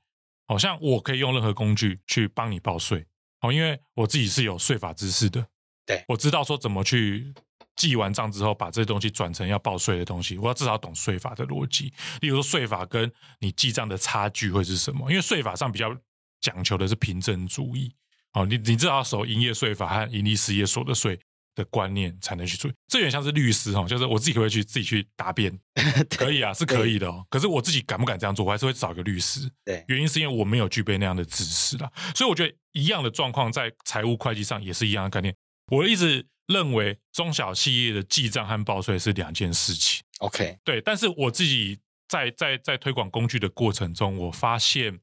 好像我可以用任何工具去帮你报税，哦，因为我自己是有税法知识的，对，我知道说怎么去。记完账之后，把这些东西转成要报税的东西，我要至少懂税法的逻辑。例如说，税法跟你记账的差距会是什么？因为税法上比较讲求的是凭证主义。哦，你你至少要守营业税法和盈利事业所得税的观念，才能去做。这有点像是律师哈，就是我自己可不可以去自己去答辩？可以啊，是可以的哦。可是我自己敢不敢这样做？我还是会找一个律师。对，原因是因为我没有具备那样的知识啦。所以我觉得一样的状况在财务会计上也是一样的概念。我一直。认为中小企业的记账和报税是两件事情。OK，对，但是我自己在在在推广工具的过程中，我发现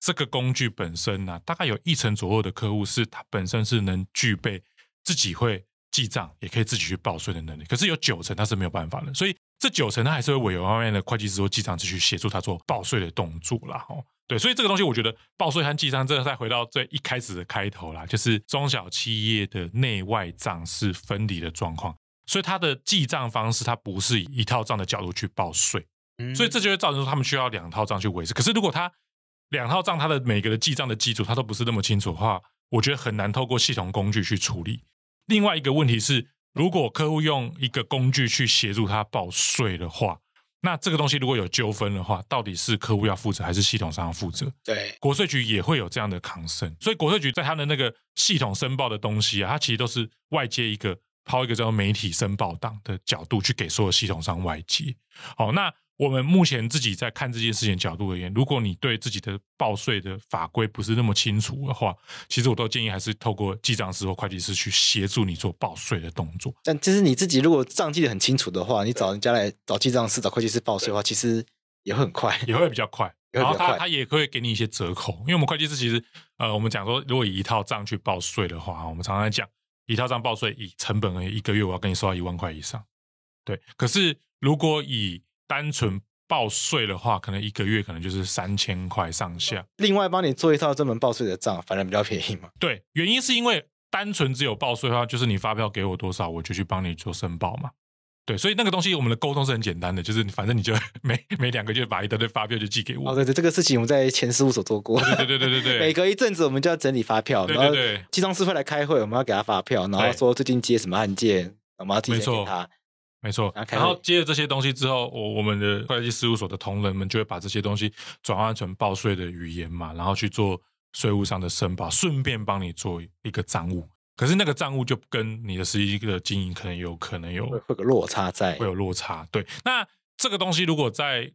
这个工具本身呢、啊，大概有一成左右的客户是他本身是能具备自己会记账，也可以自己去报税的能力。可是有九成他是没有办法的，所以这九成他还是会委由外面的会计师或记账师去协助他做报税的动作啦。哦。对，所以这个东西我觉得报税和记账，这个再回到最一开始的开头啦，就是中小企业的内外账是分离的状况，所以它的记账方式它不是以一套账的角度去报税，所以这就会造成说他们需要两套账去维持。可是如果他两套账，它的每个的记账的基础它都不是那么清楚的话，我觉得很难透过系统工具去处理。另外一个问题是，如果客户用一个工具去协助他报税的话。那这个东西如果有纠纷的话，到底是客户要负责还是系统上要负责？对，国税局也会有这样的抗争，所以国税局在他的那个系统申报的东西啊，它其实都是外接一个抛一个叫做媒体申报档的角度去给所有系统上外接。好，那。我们目前自己在看这件事情的角度而言，如果你对自己的报税的法规不是那么清楚的话，其实我都建议还是透过记账师或会计师去协助你做报税的动作。但其实你自己如果账记得很清楚的话，你找人家来找记账师、找会计师报税的话，其实也会很快，也会比较快。然后他他也可以给你一些折扣，因为我们会计师其实呃，我们讲说，如果以一套账去报税的话，我们常常讲一套账报税以成本而言，一个月我要跟你收到一万块以上。对，可是如果以单纯报税的话，可能一个月可能就是三千块上下。另外帮你做一套专门报税的账，反正比较便宜嘛。对，原因是因为单纯只有报税的话，就是你发票给我多少，我就去帮你做申报嘛。对，所以那个东西我们的沟通是很简单的，就是反正你就每 每两个月把一大堆发票就寄给我。哦，对对，这个事情我们在前事务所做过。对对对对对，每隔一阵子我们就要整理发票，对对对，然后计账师会来开会，我们要给他发票，然后说最近接什么案件，我们要提前给他。没错，然后接了这些东西之后，我我们的会计事务所的同仁们就会把这些东西转换成报税的语言嘛，然后去做税务上的申报，顺便帮你做一个账务。可是那个账务就跟你的实际的经营可能有可能有会有个落差在，会有落差。对，那这个东西如果在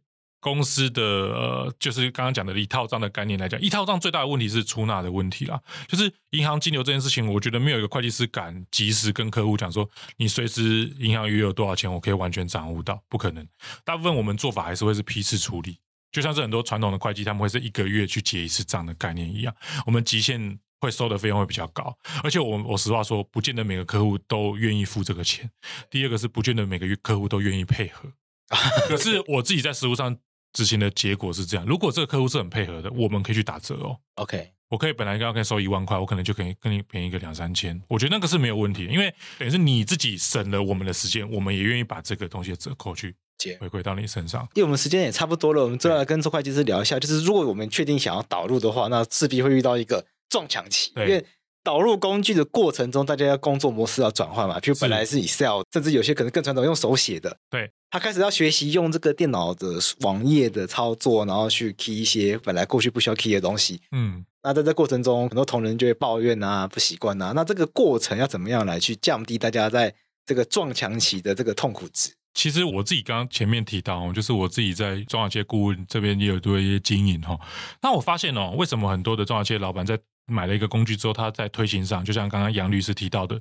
公司的呃，就是刚刚讲的一套账的概念来讲，一套账最大的问题是出纳的问题啦。就是银行金流这件事情，我觉得没有一个会计师敢及时跟客户讲说，你随时银行余额有多少钱，我可以完全掌握到，不可能。大部分我们做法还是会是批次处理，就像是很多传统的会计，他们会是一个月去结一次账的概念一样。我们极限会收的费用会比较高，而且我我实话说，不见得每个客户都愿意付这个钱。第二个是不见得每个月客户都愿意配合。可是我自己在实务上。执行的结果是这样：如果这个客户是很配合的，我们可以去打折哦。OK，我可以本来刚刚可以收一万块，我可能就可以跟你便宜个两三千。我觉得那个是没有问题的，因为等于是你自己省了我们的时间，我们也愿意把这个东西的折扣去回馈到你身上。因为我们时间也差不多了，我们最后来跟周会计师聊一下，就是如果我们确定想要导入的话，那势必会遇到一个撞墙期，因为导入工具的过程中，大家要工作模式要转换嘛？譬如本来是 Excel，甚至有些可能更传统用手写的。对，他开始要学习用这个电脑的网页的操作，然后去 key 一些本来过去不需要 key 的东西。嗯，那在这过程中，很多同仁就会抱怨啊，不习惯啊。那这个过程要怎么样来去降低大家在这个撞墙期的这个痛苦值？其实我自己刚刚前面提到，就是我自己在中小企业顾问这边也有做一些经营哈。那我发现哦，为什么很多的中小企业老板在买了一个工具之后，他在推行上，就像刚刚杨律师提到的，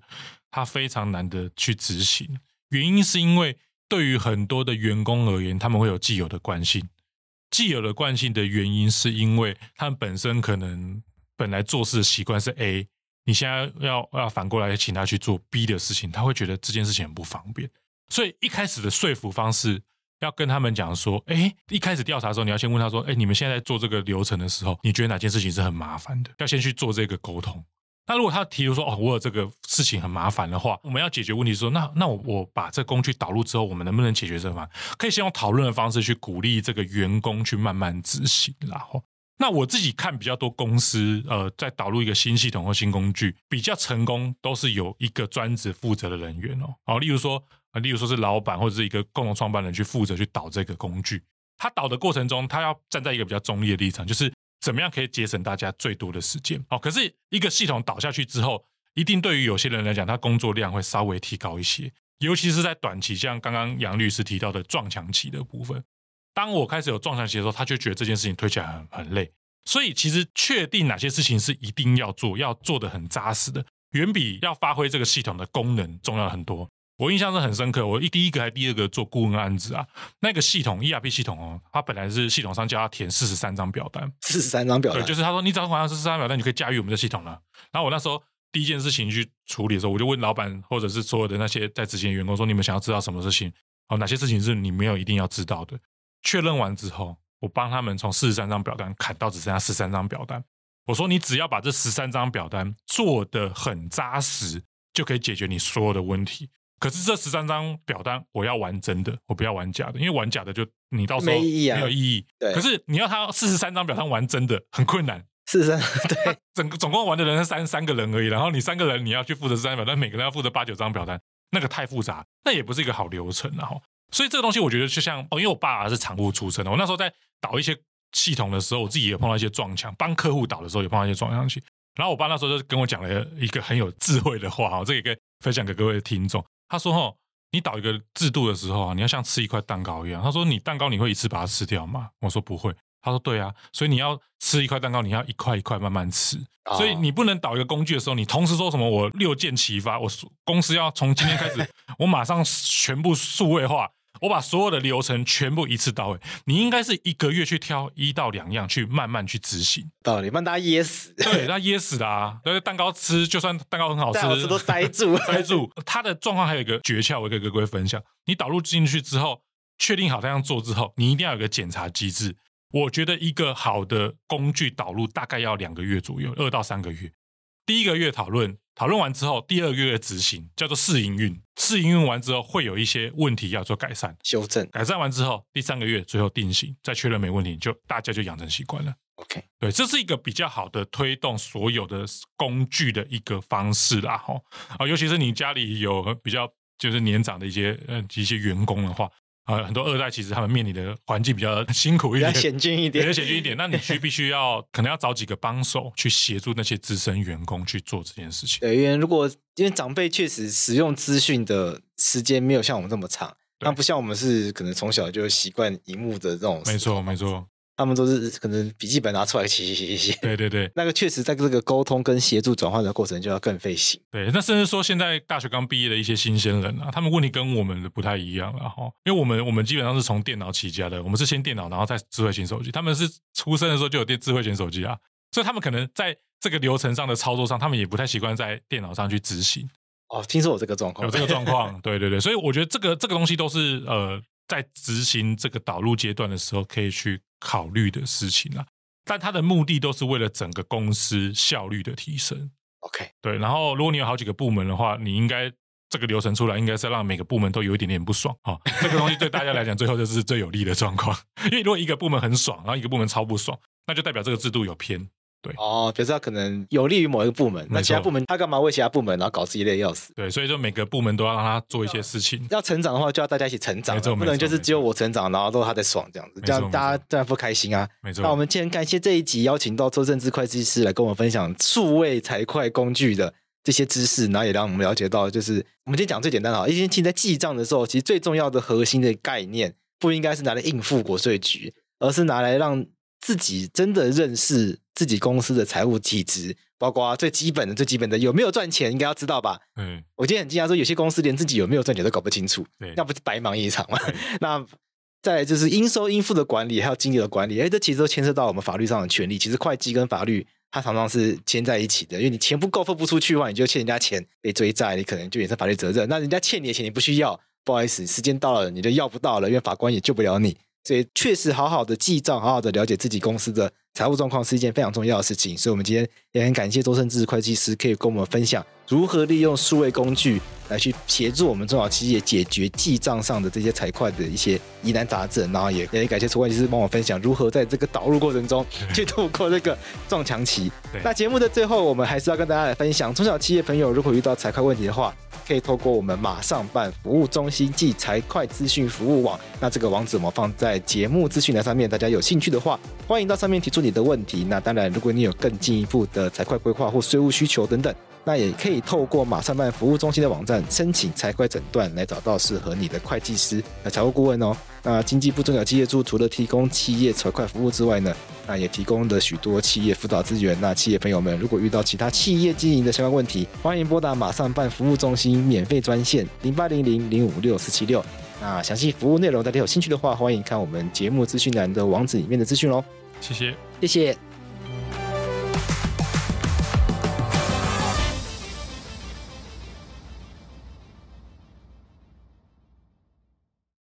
他非常难的去执行。原因是因为对于很多的员工而言，他们会有既有的惯性。既有的惯性的原因，是因为他们本身可能本来做事的习惯是 A，你现在要要反过来请他去做 B 的事情，他会觉得这件事情很不方便。所以一开始的说服方式，要跟他们讲说，哎，一开始调查的时候，你要先问他说，哎，你们现在做这个流程的时候，你觉得哪件事情是很麻烦的？要先去做这个沟通。那如果他提出说，哦，我有这个事情很麻烦的话，我们要解决问题说，那那我我把这工具导入之后，我们能不能解决这个？可以先用讨论的方式去鼓励这个员工去慢慢执行，然后。那我自己看比较多公司，呃，在导入一个新系统或新工具，比较成功都是有一个专职负责的人员哦。好，例如说，例如说是老板或者是一个共同创办人去负责去导这个工具。他导的过程中，他要站在一个比较中立的立场，就是怎么样可以节省大家最多的时间。哦，可是一个系统导下去之后，一定对于有些人来讲，他工作量会稍微提高一些，尤其是在短期，像刚刚杨律师提到的撞墙期的部分。当我开始有撞墙期的时候，他就觉得这件事情推起来很很累，所以其实确定哪些事情是一定要做，要做的很扎实的，远比要发挥这个系统的功能重要很多。我印象是很深刻，我一第一个还第二个做顾问案子啊，那个系统 ERP 系统哦，它本来是系统上叫他填四十三张表单，四十三张表单，对，就是他说你只要完成四十三张表单，你就可以驾驭我们的系统了。然后我那时候第一件事情去处理的时候，我就问老板或者是所有的那些在执行的员工说，你们想要知道什么事情？哦，哪些事情是你没有一定要知道的？确认完之后，我帮他们从四十三张表单砍到只剩下十三张表单。我说：“你只要把这十三张表单做得很扎实，就可以解决你所有的问题。可是这十三张表单，我要玩真的，我不要玩假的，因为玩假的就你到时候没有意义。对。可是你要他四十三张表单玩真的，很困难。四十三，对，整个总共玩的人是三三个人而已。然后你三个人你要去负责十三张表单，每个人要负责八九张表单，那个太复杂，那也不是一个好流程。然后。所以这个东西，我觉得就像哦，因为我爸是厂务出身的，我那时候在导一些系统的时候，我自己也碰到一些撞墙，帮客户导的时候也碰到一些撞墙期。然后我爸那时候就跟我讲了一个很有智慧的话，这个也可以分享给各位的听众。他说：“哦，你导一个制度的时候啊，你要像吃一块蛋糕一样。他说你蛋糕你会一次把它吃掉吗？我说不会。他说对啊，所以你要吃一块蛋糕，你要一块一块慢慢吃。所以你不能导一个工具的时候，你同时说什么我六箭齐发，我公司要从今天开始，我马上全部数位化。”我把所有的流程全部一次到位，你应该是一个月去挑一到两样去慢慢去执行，道理，不然大家噎死。对，他噎死的啊！对，蛋糕吃，就算蛋糕很好吃，好吃都塞住，塞住。他的状况还有一个诀窍，我跟各位分享：你导入进去之后，确定好这样做之后，你一定要有个检查机制。我觉得一个好的工具导入大概要两个月左右，二到三个月。第一个月讨论。讨论完之后，第二个月执行叫做试营运。试营运完之后，会有一些问题要做改善、修正。改善完之后，第三个月最后定型，再确认没问题，就大家就养成习惯了。OK，对，这是一个比较好的推动所有的工具的一个方式啦。哈啊，尤其是你家里有比较就是年长的一些呃一些员工的话。啊，很多二代其实他们面临的环境比较辛苦一点，比较险峻一点，比较险峻一点。那你需必须要可能要找几个帮手去协助那些资深员工去做这件事情。对，因为如果因为长辈确实使用资讯的时间没有像我们这么长，那不像我们是可能从小就习惯荧幕的这种。没错，没错。他们都是可能笔记本拿出来写写写写，对对对，那个确实在这个沟通跟协助转换的过程就要更费心。对，那甚至说现在大学刚毕业的一些新鲜人啊，他们问题跟我们的不太一样了哈，因为我们我们基本上是从电脑起家的，我们是先电脑，然后再智慧型手机，他们是出生的时候就有电智慧型手机啊，所以他们可能在这个流程上的操作上，他们也不太习惯在电脑上去执行。哦，听说有这个状况，有这个状况，对对对，所以我觉得这个这个东西都是呃。在执行这个导入阶段的时候，可以去考虑的事情啦。但它的目的都是为了整个公司效率的提升。OK，对。然后，如果你有好几个部门的话，你应该这个流程出来，应该是让每个部门都有一点点不爽啊。这个东西对大家来讲，最后就是最有利的状况。因为如果一个部门很爽，然后一个部门超不爽，那就代表这个制度有偏。对哦，比如说他可能有利于某一个部门，那其他部门他干嘛为其他部门然后搞自己累要死？对，所以就每个部门都要让他做一些事情。要成长的话，就要大家一起成长，不能就是只有我成长，然后都他在爽这样子，这样大家当然不开心啊。没错。那我们今天感谢这一集邀请到周正之会计师来跟我们分享数位财会工具的这些知识，然后也让我们了解到，就是我们今天讲最简单的，一件其实在记账的时候，其实最重要的核心的概念，不应该是拿来应付国税局，而是拿来让自己真的认识自己公司的财务体质，包括最基本的、最基本的有没有赚钱，应该要知道吧？嗯，我今天很惊讶说，有些公司连自己有没有赚钱都搞不清楚，对，那不是白忙一场吗？那再来就是应收应付的管理，还有经理的管理，哎，这其实都牵涉到我们法律上的权利。其实会计跟法律。它常常是牵在一起的，因为你钱不够付不出去的话，你就欠人家钱被追债，你可能就衍生法律责任。那人家欠你的钱你不需要，不好意思，时间到了你就要不到了，因为法官也救不了你。所以确实好好的记账，好好的了解自己公司的财务状况是一件非常重要的事情。所以我们今天也很感谢周胜志会计师可以跟我们分享如何利用数位工具。来去协助我们中小企业解决记账上的这些财会的一些疑难杂症，然后也也感谢周会计师帮我分享如何在这个导入过程中 去度过这个撞墙期。那节目的最后，我们还是要跟大家来分享，中小企业朋友如果遇到财会问题的话，可以透过我们马上办服务中心暨财会资讯服务网，那这个网址我们放在节目资讯栏上面，大家有兴趣的话，欢迎到上面提出你的问题。那当然，如果你有更进一步的财会规划或税务需求等等。那也可以透过马上办服务中心的网站申请财会诊断，来找到适合你的会计师和财务顾问哦。那经济部中小企业处除了提供企业财会服务之外呢，那也提供了许多企业辅导资源。那企业朋友们如果遇到其他企业经营的相关问题，欢迎拨打马上办服务中心免费专线零八零零零五六四七六。那详细服务内容大家有兴趣的话，欢迎看我们节目资讯栏的网址里面的资讯喽。谢谢。谢谢。